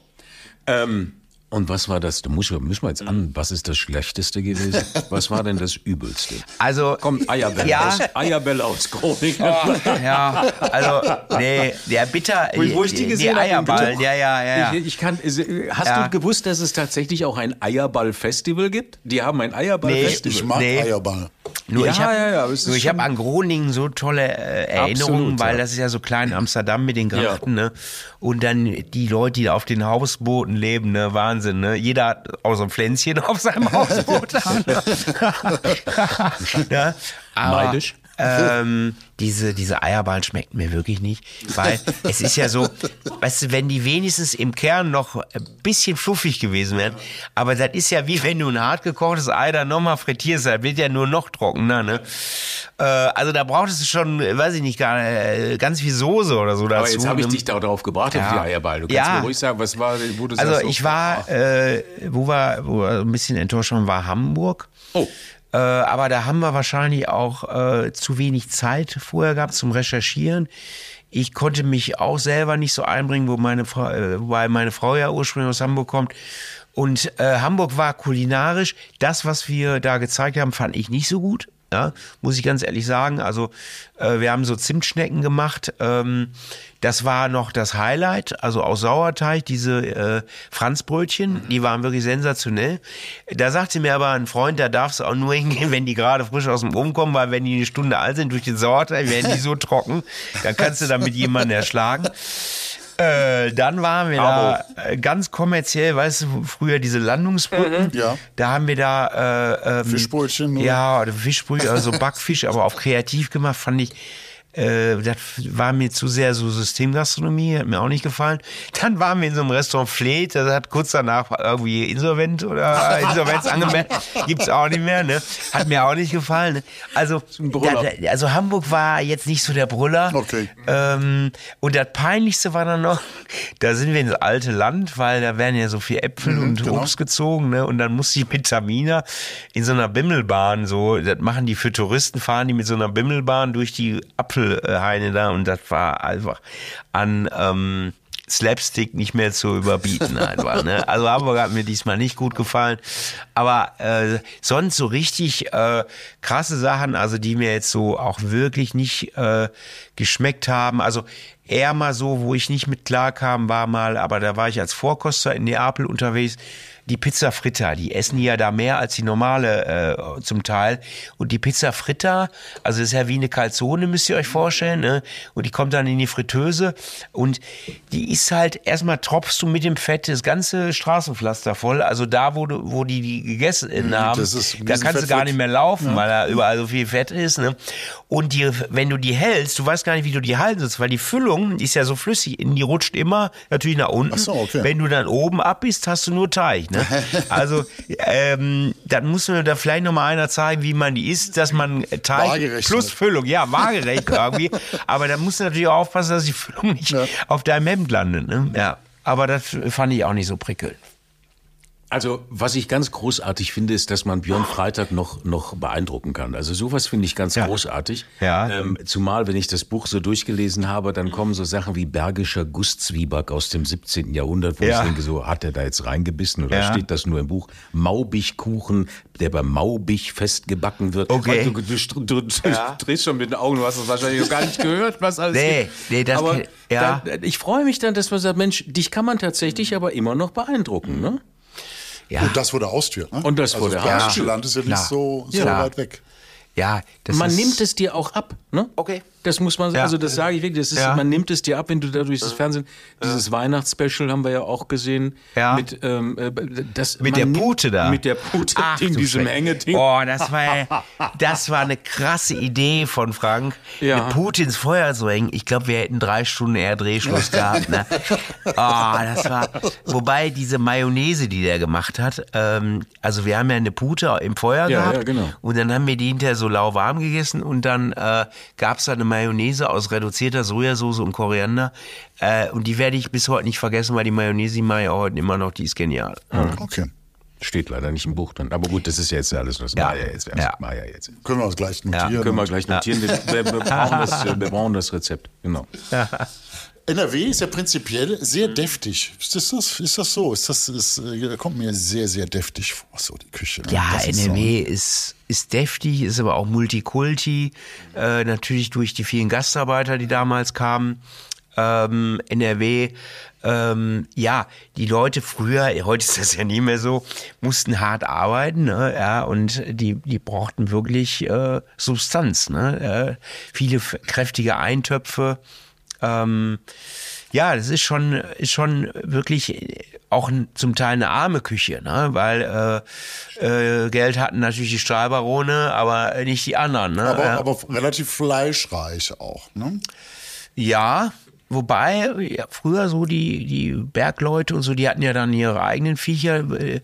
Ähm, und was war das? Da muss, müssen wir jetzt an. Was ist das Schlechteste gewesen? Was war denn das Übelste? Also, Kommt Eierbell Ja. aus. Eierbell aus Groningen. Ja, also, nee, der Bitter, Wo- wo ich die gesehen Eierballen, Buch. ja, ja, ja. ja. Ich, ich kann, hast Ja. du gewusst, dass es tatsächlich auch ein Eierball-Festival gibt? Die haben ein Nee, Eierball-Festival. ich mag Nee. Eierball. Nur Ja, ich habe ja, ja, ich hab an Groningen so tolle äh, Erinnerungen, Absolut, weil ja. das ist ja so klein Amsterdam mit den Grachten, ne? Und dann die Leute, die auf den Hausbooten leben, ne? Wahnsinn, ne? Jeder hat auch so ein Pflänzchen auf seinem Hausboot. ja, aber, Neidisch? Ähm, diese, diese Eierballen schmecken mir wirklich nicht, weil es ist ja so, weißt du, wenn die wenigstens im Kern noch ein bisschen fluffig gewesen wären, aber das ist ja wie wenn du ein hart gekochtes Ei dann nochmal frittierst, das wird ja nur noch trockener, ne? Äh, also da braucht es schon, weiß ich nicht, gar, äh, ganz viel Soße oder so dazu. Aber jetzt habe ich ne? dich da drauf gebracht auf Ja. die Eierball. Du kannst Ja. mir ruhig sagen, was war, wo du Also sagst, so, ich war, äh, wo wir, wo wir ein bisschen enttäuscht waren, war Hamburg. Oh. Äh, aber da haben wir wahrscheinlich auch äh, zu wenig Zeit vorher gehabt zum Recherchieren. Ich konnte mich auch selber nicht so einbringen, wo meine Frau, äh, wobei meine Frau ja ursprünglich aus Hamburg kommt. Und äh, Hamburg war kulinarisch. Das, was wir da gezeigt haben, fand ich nicht so gut. Ja, muss ich ganz ehrlich sagen. Also äh, wir haben so Zimtschnecken gemacht. Ähm, das war noch das Highlight, also aus Sauerteig, diese äh, Franzbrötchen, die waren wirklich sensationell. Da sagte mir aber ein Freund, da darfst du auch nur hingehen, wenn die gerade frisch aus dem Ofen kommen, weil wenn die eine Stunde alt sind durch den Sauerteig, werden die so trocken, dann kannst du damit jemanden erschlagen. Äh, dann waren wir da äh, ganz kommerziell, weißt du, früher diese Landungsbrücken. Ja. Da haben wir da äh, ähm, Fischbrötchen, oder? Ja, oder Fischbrühe, also Backfisch, aber auf kreativ gemacht, fand ich. Äh, das war mir zu sehr so Systemgastronomie, hat mir auch nicht gefallen. Dann waren wir in so einem Restaurant Fleet, das hat kurz danach irgendwie insolvent oder Insolvenz angemeldet. Gibt's auch nicht mehr, ne? Hat mir auch nicht gefallen. Ne? Also, da, also Hamburg war jetzt nicht so der Brüller. Okay. Ähm, und das Peinlichste war dann noch, da sind wir ins alte Land, weil da werden ja so viel Äpfel und genau. Obst gezogen, ne? Und dann musste ich mit Tamina in so einer Bimmelbahn so, das machen die für Touristen, fahren die mit so einer Bimmelbahn durch die Apfelhaine da und das war einfach an ähm, Slapstick nicht mehr zu überbieten einfach. Ne? Also Hamburg hat mir diesmal nicht gut gefallen. Aber äh, sonst so richtig äh, krasse Sachen, also die mir jetzt so auch wirklich nicht äh, geschmeckt haben. Also eher mal so, wo ich nicht mit klarkam, war mal, aber da war ich als Vorkoster in Neapel unterwegs, die Pizza Fritta, die essen ja da mehr als die normale äh, zum Teil. Und die Pizza Fritta, also das ist ja wie eine Calzone, müsst ihr euch vorstellen. Ne? Und die kommt dann in die Fritteuse. Und die ist halt, erstmal tropfst du mit dem Fett das ganze Straßenpflaster voll. Also da, wo, du, wo die die gegessen haben, das ist da kannst du Riesenfett gar nicht mehr laufen, Ja. weil da überall so viel Fett ist. Ne? Und die, wenn du die hältst, du weißt gar nicht, wie du die halten sollst, weil die Füllung die ist ja so flüssig, die rutscht immer natürlich nach unten. So, okay. Wenn du dann oben abbist, hast du nur Teig. Ne? Also ähm, dann muss mir da vielleicht noch mal einer zeigen, wie man die isst, dass man Teig Waagerecht plus. Füllung, ja, waagerecht irgendwie. Aber da musst du natürlich auch aufpassen, dass die Füllung nicht Ja. auf deinem Hemd landet. Ne? Ja. Aber das fand ich auch nicht so prickelnd. Also, was ich ganz großartig finde, ist, dass man Björn Freitag noch, noch beeindrucken kann. Also sowas finde ich ganz Ja. großartig. Ja. Ähm, zumal, wenn ich das Buch so durchgelesen habe, dann kommen so Sachen wie Bergischer Gusszwieback aus dem 17. Jahrhundert, wo Ja. ich denke, so hat er da jetzt reingebissen oder Ja. steht das nur im Buch? Maubichkuchen, der beim Maubich festgebacken wird. Okay. Du, du, du, du drehst schon mit den Augen, du hast es wahrscheinlich noch gar nicht gehört, was alles Nee, gibt. nee, das aber kann- ja. dann, ich freue mich dann, dass man sagt, Mensch, dich kann man tatsächlich aber immer noch beeindrucken, ne? Ja. Und das vor der Haustür. Ne? Und das vor also der das Haustür. Land ist ja nicht Klar. so, so weit weg. Ja, das man ist, nimmt es dir auch ab, ne? Okay. Das muss man, Ja. also das sage ich wirklich, das ist, Ja. man nimmt es dir ab, wenn du da durch das Fernsehen, dieses Weihnachtsspecial haben wir ja auch gesehen, Ja. mit, ähm, äh, das, Mit der Pute da. Mit der Pute, Ach, in diesem. Hängeding. Oh, das war, das war eine krasse Idee von Frank. Ja. Eine Pute ins Feuer zu hängen. Ich glaube, wir hätten drei Stunden eher Drehschluss gehabt. Ne? Oh, das war, wobei diese Mayonnaise, die der gemacht hat, ähm, also wir haben ja eine Pute im Feuer Ja, gehabt. ja, genau. Und dann haben wir die hinterher so lauwarm gegessen und dann äh, gab es da eine Mayonnaise aus reduzierter Sojasauce und Koriander. Äh, und die werde ich bis heute nicht vergessen, weil die Mayonnaise, die mache ich auch heute immer noch, die ist genial. Okay. Steht leider nicht im Buch drin. Aber gut, das ist ja jetzt alles, das Ja. ja jetzt. Ja. Ja jetzt. Können wir das gleich notieren. Können wir gleich notieren. Wir, wir, wir, brauchen das, wir brauchen das Rezept. Genau. NRW ist ja prinzipiell sehr deftig. Ist das, ist das so? Ist das, ist, äh, kommt mir sehr, sehr deftig vor, so die Küche. ne? Ja, Das ist NRW ist, ist deftig, ist aber auch Multikulti. Äh, natürlich durch die vielen Gastarbeiter, die damals kamen. Ähm, NRW, ähm, ja, die Leute früher, heute ist das ja nie mehr so, mussten hart arbeiten, ne, ja, und die, die brauchten wirklich äh, Substanz, ne, äh, viele kräftige Eintöpfe. Ähm, ja, das ist schon, ist schon wirklich auch zum Teil eine arme Küche, ne? weil äh, äh, Geld hatten natürlich die Stahlbarone, aber nicht die anderen. Ne? Aber, Ja. aber relativ fleischreich auch. Ne? Ja, wobei ja, früher so die, die Bergleute und so, die hatten ja dann ihre eigenen Viecher. Äh,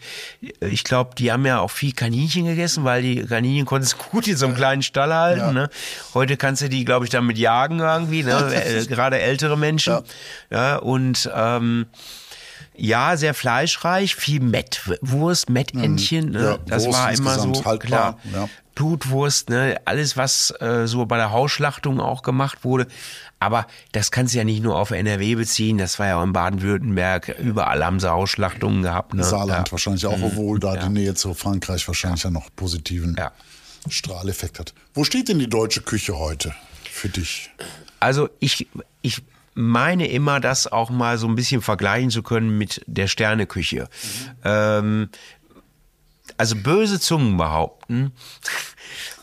Ich glaube, die haben ja auch viel Kaninchen gegessen, weil die Kaninchen konntest du gut in so einem kleinen Stall halten. Ne? Heute kannst du die, glaube ich, damit jagen irgendwie, ne? äh, gerade ältere Menschen. Ja. und ähm, ja, sehr fleischreich, viel Mettwurst, Mettentchen. Ne? Ja, das Wurst war immer so haltbar, klar. ja. Blutwurst, ne, alles was äh, so bei der Hausschlachtung auch gemacht wurde. Aber das kannst du ja nicht nur auf NRW beziehen, das war ja auch in Baden-Württemberg, überall haben sie Hausschlachtungen gehabt. Ne? Saarland ja. wahrscheinlich auch, obwohl da die Nähe zu Frankreich wahrscheinlich ja, noch positiven Ja. Strahleffekt hat. Wo steht denn die deutsche Küche heute für dich? Also ich, ich meine immer, das auch mal so ein bisschen vergleichen zu können mit der Sterneküche. Mhm. Ähm, also böse Zungen behaupten,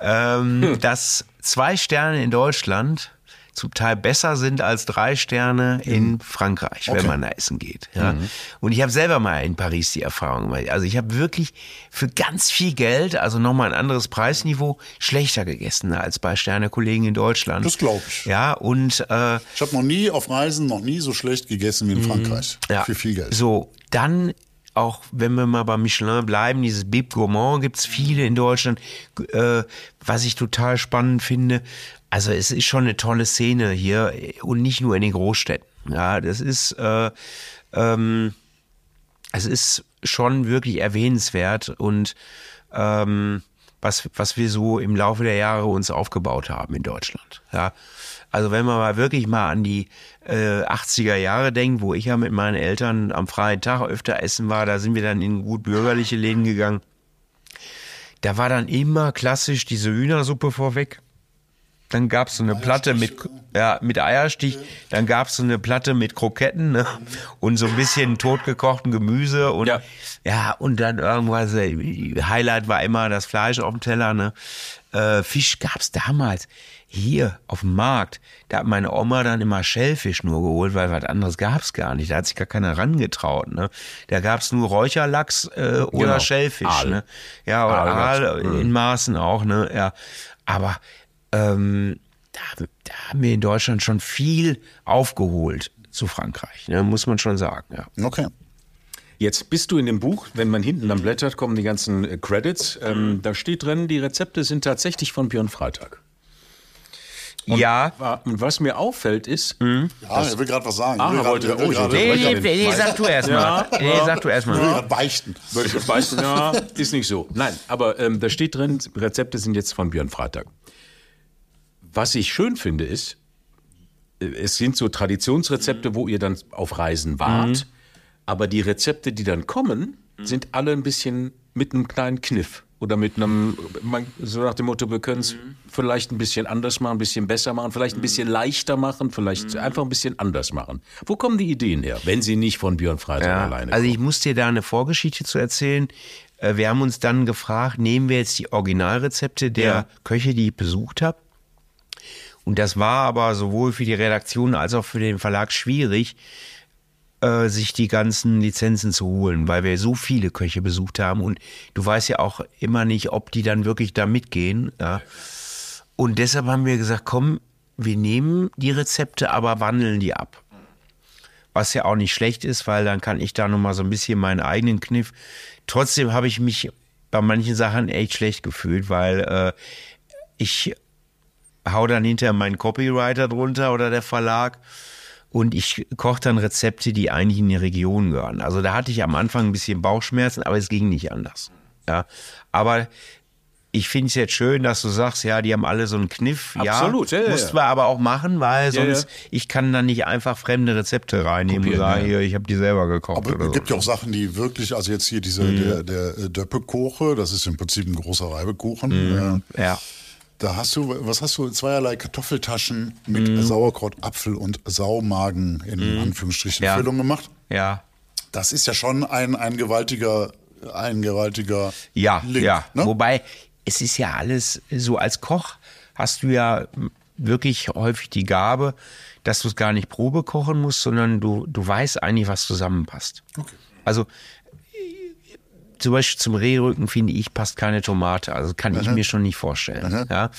ähm, hm. dass zwei Sterne in Deutschland zum Teil besser sind als drei Sterne in mhm. Frankreich, okay. wenn man da essen geht. Ja. Mhm. Und ich habe selber mal in Paris die Erfahrung gemacht. Also ich habe wirklich für ganz viel Geld, also nochmal ein anderes Preisniveau, schlechter gegessen als bei Sternekollegen in Deutschland. Das glaube ich. Ja, und äh, ich habe noch nie auf Reisen noch nie so schlecht gegessen wie in mhm. Frankreich. Ja. Für viel Geld. So, dann auch wenn wir mal bei Michelin bleiben, dieses Bib Gourmand gibt's viele in Deutschland, äh, was ich total spannend finde. Also es ist schon eine tolle Szene hier und nicht nur in den Großstädten. Ja, das ist, äh, ähm, es ist schon wirklich erwähnenswert und ähm, was, was wir so im Laufe der Jahre uns aufgebaut haben in Deutschland. Ja, also wenn man mal wirklich mal an die äh, 80er Jahre denkt, wo ich ja mit meinen Eltern am freien Tag öfter essen war, da sind wir dann in gut bürgerliche Läden gegangen. Da war dann immer klassisch diese Hühnersuppe vorweg. Dann gab es so eine Platte mit, ja, mit Eierstich. Dann gab es so eine Platte mit Kroketten ne? und so ein bisschen totgekochten Gemüse. Und ja, ja und dann irgendwas, äh, Highlight war immer das Fleisch auf dem Teller. Ne? Äh, Fisch gab es damals hier auf dem Markt, da hat meine Oma dann immer Schellfisch nur geholt, weil was anderes gab's gar nicht. Da hat sich gar keiner rangetraut. Ne? Da gab's nur Räucherlachs äh, oder genau. Schellfisch. Aal. Ne? Ja, oder Aal, Aal in Maßen auch. Ne? Ja, aber ähm, da, da haben wir in Deutschland schon viel aufgeholt zu Frankreich, ne? muss man schon sagen. Ja. Okay. Jetzt bist du in dem Buch, wenn man hinten dann blättert, kommen die ganzen äh, Credits. Ähm, da steht drin, die Rezepte sind tatsächlich von Björn Freitag. Und ja. Und was mir auffällt ist. Mhm. Ja, er will gerade was sagen. Ah, er wollte oh, nee, nee, nee, sag du erstmal. Ja, nee, sag du erstmal. Ja. beichten. beichten. Ja, ist nicht so. Nein, aber ähm, da steht drin, Rezepte sind jetzt von Björn Freitag. Was ich schön finde, ist, äh, es sind so Traditionsrezepte, wo ihr dann auf Reisen wart. Mhm. Aber die Rezepte, die dann kommen, sind alle ein bisschen mit einem kleinen Kniff oder mit einem, so nach dem Motto, wir können es mhm. vielleicht ein bisschen anders machen, ein bisschen besser machen, vielleicht ein bisschen leichter machen, vielleicht mhm. einfach ein bisschen anders machen. Wo kommen die Ideen her, wenn sie nicht von Björn Freitag ja, alleine kommen? Also ich muss dir da eine Vorgeschichte zu erzählen. Äh, wir haben uns dann gefragt, nehmen wir jetzt die Originalrezepte der ja. Köche, die ich besucht habe? Und das war aber sowohl für die Redaktion als auch für den Verlag schwierig, äh, sich die ganzen Lizenzen zu holen, weil wir so viele Köche besucht haben und du weißt ja auch immer nicht, ob die dann wirklich da mitgehen. Ja. Und deshalb haben wir gesagt, komm, wir nehmen die Rezepte, aber wandeln die ab. Was ja auch nicht schlecht ist, weil dann kann ich da nochmal so ein bisschen meinen eigenen Kniff. Trotzdem habe ich mich bei manchen Sachen echt schlecht gefühlt, weil äh, ich hau dann hinterher meinen Copywriter drunter oder der Verlag und ich koche dann Rezepte, die eigentlich in die Region gehören. Also da hatte ich am Anfang ein bisschen Bauchschmerzen, aber es ging nicht anders. Ja, aber ich finde es jetzt schön, dass du sagst, ja, die haben alle so einen Kniff. Absolut, ja, ja, mussten wir aber auch machen, weil sonst ja, ich kann dann nicht einfach fremde Rezepte reinnehmen Kopieren, und sagen, hier, ich habe die selber gekocht. Aber es gibt so. ja auch Sachen, die wirklich, also jetzt hier diese mhm. der, der Döppekoche, das ist im Prinzip ein großer Reibekuchen. Mhm. ja. Da hast du, was hast du? Zweierlei Kartoffeltaschen mit mm. Sauerkraut, Apfel und Saumagen in mm. Anführungsstrichen ja. Füllung gemacht. Ja. Das ist ja schon ein, ein gewaltiger, ein gewaltiger ja, Link. Ja, ne? wobei es ist ja alles so als Koch hast du ja wirklich häufig die Gabe, dass du es gar nicht Probe kochen musst, sondern du, du weißt eigentlich, was zusammenpasst. Okay. Also zum Beispiel zum Rehrücken finde ich passt keine Tomate. Also kann Aha. ich mir schon nicht vorstellen. Ja?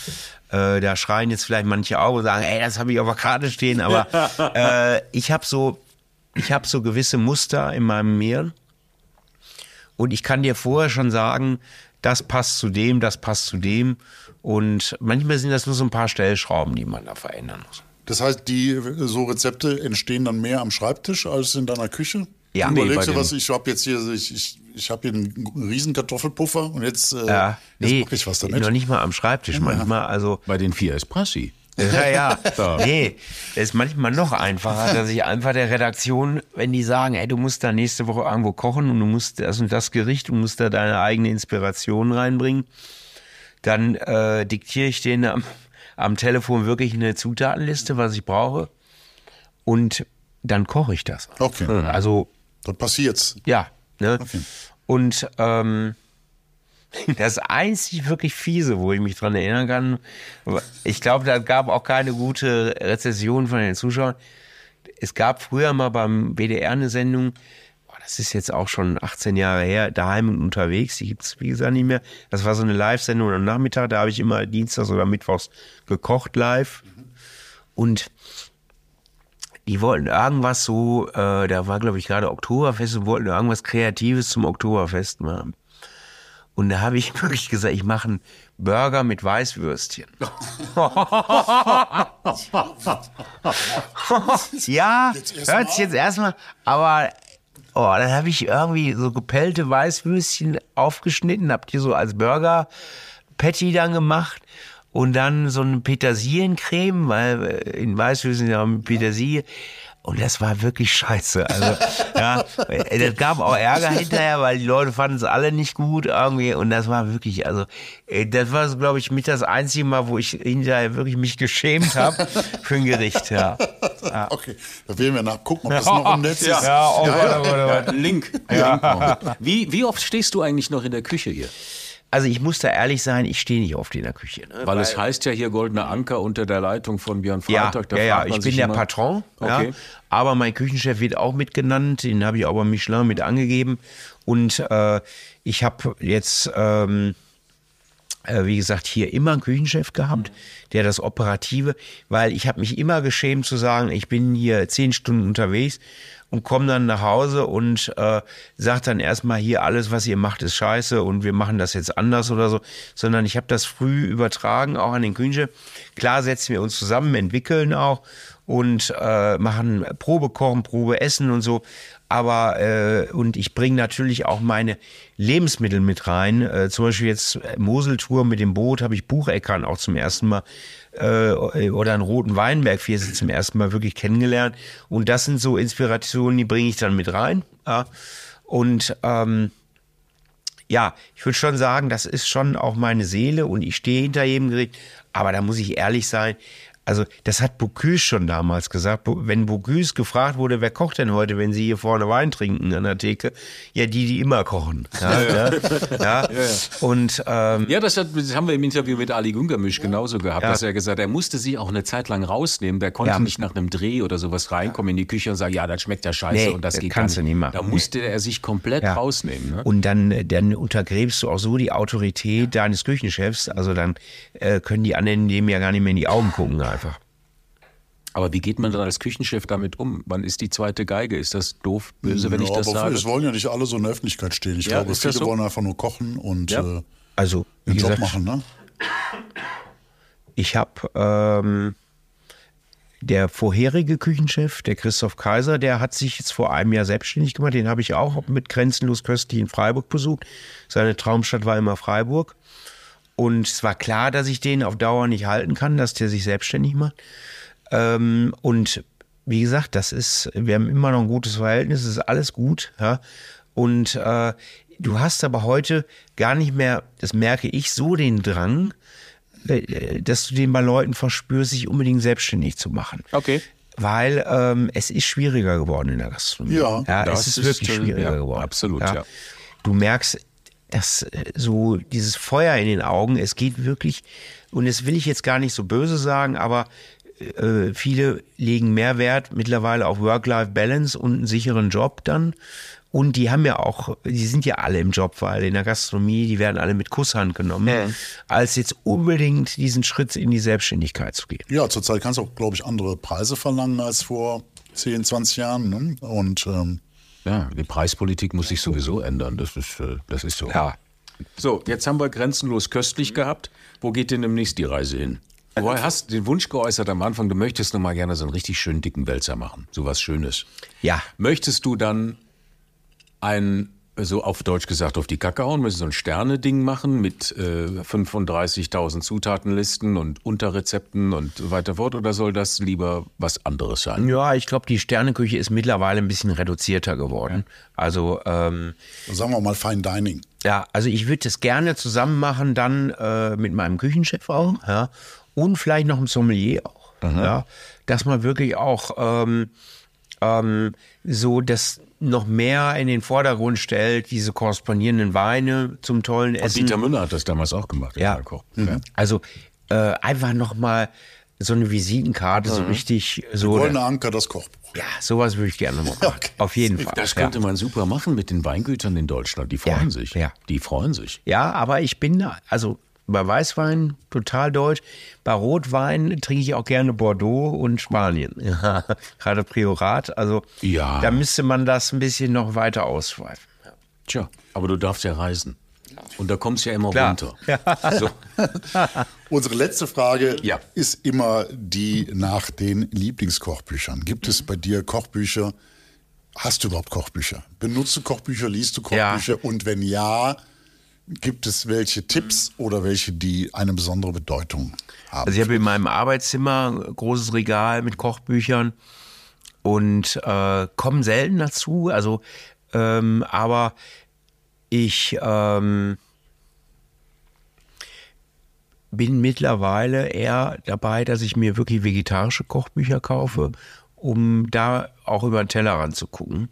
Äh, da schreien jetzt vielleicht manche auch und sagen, ey, das habe ich auf der Karte stehen. Aber äh, ich habe so, ich habe so gewisse Muster in meinem Mehl und ich kann dir vorher schon sagen, das passt zu dem, das passt zu dem. Und manchmal sind das nur so ein paar Stellschrauben, die man da verändern muss. Das heißt, die so Rezepte entstehen dann mehr am Schreibtisch als in deiner Küche? Ja, du überlegst nee, du was, ich habe jetzt hier, ich, ich, ich habe hier einen riesen Kartoffelpuffer und jetzt, äh, ja, nee, mache ich was damit. Noch nicht mal am Schreibtisch manchmal. Also Bei den vier Espressi. Ja, ja. so. Nee, es ist manchmal noch einfacher, dass ich einfach der Redaktion, wenn die sagen, ey, du musst da nächste Woche irgendwo kochen und du musst das und das Gericht, du musst da deine eigene Inspiration reinbringen, dann äh, diktiere ich denen am, am Telefon wirklich eine Zutatenliste, was ich brauche. Und dann koche ich das. Okay. Also Dann passiert's. ja. Ne? Okay. Und ähm, das einzig wirklich fiese, wo ich mich dran erinnern kann, ich glaube, da gab auch keine gute Rezession von den Zuschauern. Es gab früher mal beim WDR eine Sendung, boah, das ist jetzt auch schon 18 Jahre her, daheim und unterwegs, die gibt's wie gesagt nicht mehr. Das war so eine Live-Sendung am Nachmittag, da habe ich immer dienstags oder mittwochs gekocht live. Und die wollten irgendwas so, äh, da war glaube ich gerade Oktoberfest und wollten irgendwas Kreatives zum Oktoberfest machen. Und da habe ich wirklich gesagt, ich mache einen Burger mit Weißwürstchen. ja, hört sich jetzt erstmal, aber oh, dann habe ich irgendwie so gepellte Weißwürstchen aufgeschnitten, hab die so als Burger Patty dann gemacht und dann so eine Petersillencreme, weil äh, in Weißwürstchen ja mit Petersilie. Und das war wirklich scheiße. Also, ja, äh, das gab auch Ärger hinterher, weil die Leute fanden es alle nicht gut irgendwie. Und das war wirklich, also, äh, das war, glaube ich, mit das einzige Mal, wo ich hinterher wirklich mich geschämt habe für ein Gericht, ja. Okay, da werden wir nachgucken, ob das noch im Netz ist. Ja, oh, Gott, oh oh Gott. Link. Link. Wie, wie oft stehst du eigentlich noch in der Küche hier? Also ich muss da ehrlich sein, ich stehe nicht oft in der Küche. Ne? Weil, es heißt ja hier Goldener Anker unter der Leitung von Björn Ja, Freitag. Ja, ja, man ich bin der immer- Patron, ja, Okay. aber mein Küchenchef wird auch mitgenannt, den habe ich auch bei Michelin mit angegeben und äh, ich habe jetzt, ähm, äh, wie gesagt, hier immer einen Küchenchef gehabt, der das Operative, weil ich habe mich immer geschämt zu sagen, ich bin hier zehn Stunden unterwegs und komme dann nach Hause und äh, sage dann erstmal hier, alles, was ihr macht, ist scheiße und wir machen das jetzt anders oder so, sondern ich habe das früh übertragen, auch an den Küchenchef. Klar setzen wir uns zusammen, entwickeln auch und äh, machen Probe kochen, Probe essen und so. Aber äh, und ich bringe natürlich auch meine Lebensmittel mit rein. Äh, zum Beispiel jetzt Moseltour mit dem Boot habe ich Bucheckern auch zum ersten Mal äh, oder einen roten Weinberg wir sind zum ersten Mal wirklich kennengelernt. Und das sind so Inspirationen, die bringe ich dann mit rein. Ja. Und ähm, ja, ich würde schon sagen, das ist schon auch meine Seele und ich stehe hinter jedem Gericht. Aber da muss ich ehrlich sein. Also, das hat Bocuse schon damals gesagt. Wenn Bocuse gefragt wurde, wer kocht denn heute, wenn Sie hier vorne Wein trinken an der Theke? Ja, die, die immer kochen. Ja, ja. ja. Und ähm, Ja, das, hat, das haben wir im Interview mit Ali Gungermisch genauso gehabt, dass er gesagt hat, er musste sich auch eine Zeit lang rausnehmen. Der konnte Ja. nicht nach einem Dreh oder sowas reinkommen in die Küche und sagen, ja, das schmeckt ja scheiße Nee, und das das geht kannst gar du nicht machen. Da musste er sich komplett Ja. rausnehmen. Ne? Und dann, äh, dann untergräbst du auch so die Autorität deines Küchenchefs. Also dann äh, können die anderen dem ja gar nicht mehr in die Augen gucken einfach. Aber wie geht man dann als Küchenchef damit um? Wann ist die zweite Geige? Ist das doof, böse, wenn ja, ich das aber sage? es wollen ja nicht alle so in der Öffentlichkeit stehen. Ich Ja, glaube, viele so? wollen einfach nur kochen und Ja. äh, Also, den Job gesagt, machen, ne? ich habe ähm, der vorherige Küchenchef, der Christoph Kaiser, der hat sich jetzt vor einem Jahr selbstständig gemacht. Den habe ich auch mit Grenzenlos Köstlich in Freiburg besucht. Seine Traumstadt war immer Freiburg. Und es war klar, dass ich den auf Dauer nicht halten kann, dass der sich selbstständig macht. Ähm, und wie gesagt, das ist, wir haben immer noch ein gutes Verhältnis, es ist alles gut. Ja? Und äh, du hast aber heute gar nicht mehr, das merke ich, so den Drang, äh, dass du den bei Leuten verspürst, sich unbedingt selbstständig zu machen. Okay. Weil ähm, es ist schwieriger geworden in der Gastronomie. Ja, ja das es ist, ist, wirklich schwieriger ja, geworden. absolut, ja. Du merkst, dass äh, so dieses Feuer in den Augen, es geht wirklich, und das will ich jetzt gar nicht so böse sagen, aber äh, viele legen mehr Wert mittlerweile auf Work-Life-Balance und einen sicheren Job dann. Und die haben ja auch, die sind ja alle im Job, weil in der Gastronomie, die werden alle mit Kusshand genommen, als jetzt unbedingt diesen Schritt in die Selbstständigkeit zu gehen. Ja, zurzeit kannst du auch, glaube ich, andere Preise verlangen als vor 10, 20 Jahren. Ne? Und ähm, Ja, die Preispolitik muss sich sowieso ändern. Das ist, äh, das ist so. Ja. So, jetzt haben wir grenzenlos köstlich gehabt. Wo geht denn demnächst die Reise hin? Du hast den Wunsch geäußert am Anfang, du möchtest noch mal gerne so einen richtig schönen dicken Wälzer machen. So was Schönes. Ja, Möchtest du dann ein, so auf Deutsch gesagt, auf die Kacke hauen, müssen so ein Sterne-Ding machen mit äh, 35.000 Zutatenlisten und Unterrezepten und so weiter fort? Oder soll das lieber was anderes sein? Ja, ich glaube, die Sterneküche ist mittlerweile ein bisschen reduzierter geworden. Also, ähm, sagen wir mal Fine Dining. Ja, also ich würde das gerne zusammen machen, dann äh, mit meinem Küchenchef auch, ja, und vielleicht noch einem Sommelier auch, ja, dass man wirklich auch ähm, ähm, so das noch mehr in den Vordergrund stellt, diese korrespondierenden Weine zum tollen Essen. Dieter Müller hat das damals auch gemacht. Ja. Koch. Also äh, einfach noch mal so eine Visitenkarte, so richtig so. Goldene Anker, das Kochbuch. Ja, sowas würde ich gerne machen. Okay. Auf jeden Fall. Das könnte man super machen mit den Weingütern in Deutschland. Die freuen Ja, sich. ja. Die freuen sich. Ja, aber ich bin, da- also bei Weißwein total deutsch. Bei Rotwein trinke ich auch gerne Bordeaux und Spanien. Ja, gerade Priorat. Also Ja. da müsste man das ein bisschen noch weiter ausschweifen. Tja, aber du darfst ja reisen. Und da kommst ja immer Klar. runter. Ja. So. Unsere letzte Frage Ja. ist immer die nach den Lieblingskochbüchern. Gibt es bei dir Kochbücher? Hast du überhaupt Kochbücher? Benutzt du Kochbücher? Liest du Ja. Kochbücher? Und wenn ja, gibt es welche Tipps oder welche, die eine besondere Bedeutung haben? Also ich habe in meinem Arbeitszimmer ein großes Regal mit Kochbüchern und äh, komme selten dazu. Also, ähm, aber ich ähm, bin mittlerweile eher dabei, dass ich mir wirklich vegetarische Kochbücher kaufe, um da auch über den Tellerrand zu gucken.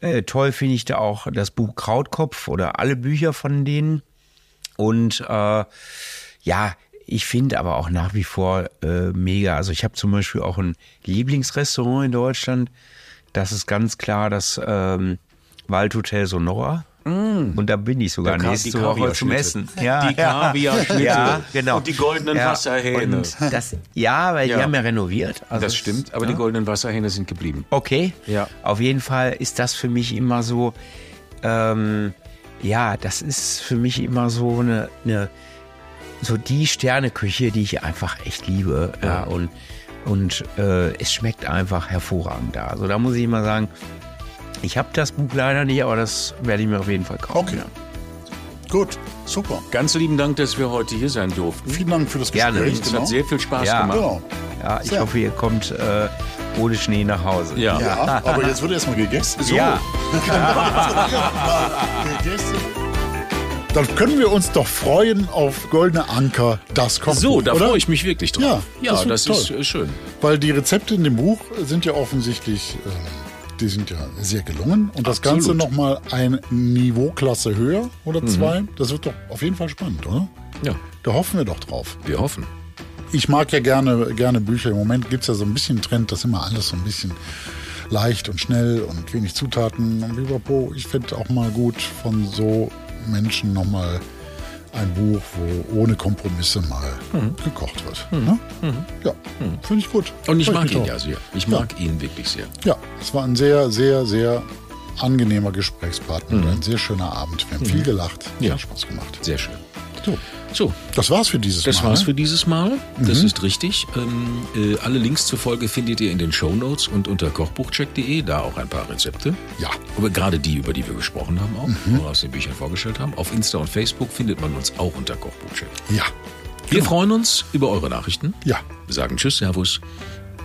Äh, toll finde ich da auch das Buch Krautkopf oder alle Bücher von denen. Und äh, ja, ich finde aber auch nach wie vor äh, mega. Also ich habe zum Beispiel auch ein Lieblingsrestaurant in Deutschland. Das ist ganz klar das ähm, Waldhotel Sonora. Und da bin ich sogar Ka- nächste Woche zum. Essen. Ja, Die Kaviarschnitte. Ja, genau. Und die goldenen Wasserhähne. Und das, ja, weil Ja. die haben ja renoviert. Also Das stimmt, aber die goldenen Wasserhähne sind geblieben. Okay. Ja. Auf jeden Fall ist das für mich immer so, ähm, ja, das ist für mich immer so eine, eine so die Sterneküche, die ich einfach echt liebe. Ja, und und äh, es schmeckt einfach hervorragend da. Also da muss ich immer sagen, ich habe das Buch leider nicht, aber das werde ich mir auf jeden Fall kaufen. Okay. Ja. Gut, super. Ganz lieben Dank, dass wir heute hier sein durften. Vielen Dank für das Gerne. Gespräch. Es hat sehr viel Spaß Ja. gemacht. Genau. Ja, ich Sehr. hoffe, ihr kommt äh, ohne Schnee nach Hause. Ja. Ja, aber jetzt wird erstmal gegessen. So. Ja. gegessen. Dann können wir uns doch freuen auf Goldene Anker, das Kochbuch. So, da freue ich mich wirklich drauf. Ja, Ja, das das, ist äh, schön. Weil die Rezepte in dem Buch sind ja offensichtlich, äh, die sind ja sehr gelungen. Und das Ganze Absolut. nochmal ein Niveauklasse höher oder Mhm. zwei. Das wird doch auf jeden Fall spannend, oder? Ja, Da hoffen wir doch drauf. wir hoffen. Ich mag ja gerne, gerne Bücher. Im Moment gibt es ja so ein bisschen Trend, dass immer alles so ein bisschen leicht und schnell und wenig Zutaten und pipapo. Ich finde auch mal gut von so Menschen nochmal ein Buch, wo ohne Kompromisse mal gekocht wird. Ne? Ja, finde ich gut. Und ich Freu mag ihn ja sehr. Ich mag ihn wirklich sehr. Ja, es war ein sehr, sehr, sehr angenehmer Gesprächspartner und ein sehr schöner Abend. Wir haben viel gelacht. Ja. Hat Spaß gemacht. Sehr schön. So, So, das war's für dieses das Mal. war's ne? für dieses Mal. Das ist richtig. Ähm, äh, alle Links zur Folge findet ihr in den Shownotes und unter kochbuchcheck.de. Da auch ein paar Rezepte. Ja. Aber gerade die, über die wir gesprochen haben, auch, oder aus den Büchern vorgestellt haben. Auf Insta und Facebook findet man uns auch unter Kochbuchcheck. Ja. Wir freuen uns über eure Nachrichten. Ja. Wir sagen Tschüss, Servus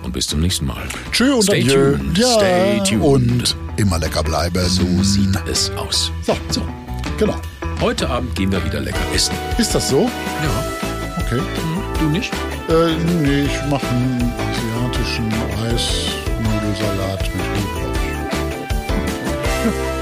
und bis zum nächsten Mal. Tschö und Stay adieu. tuned. Ja, Stay tuned. Und immer lecker bleiben. so sieht es aus. So, So, genau. Heute Abend gehen wir wieder lecker essen. Ist das so? Ja, Okay. du nicht? Äh, nee, ich mache einen asiatischen Reisnudelsalat mit Knoblauch. Ja.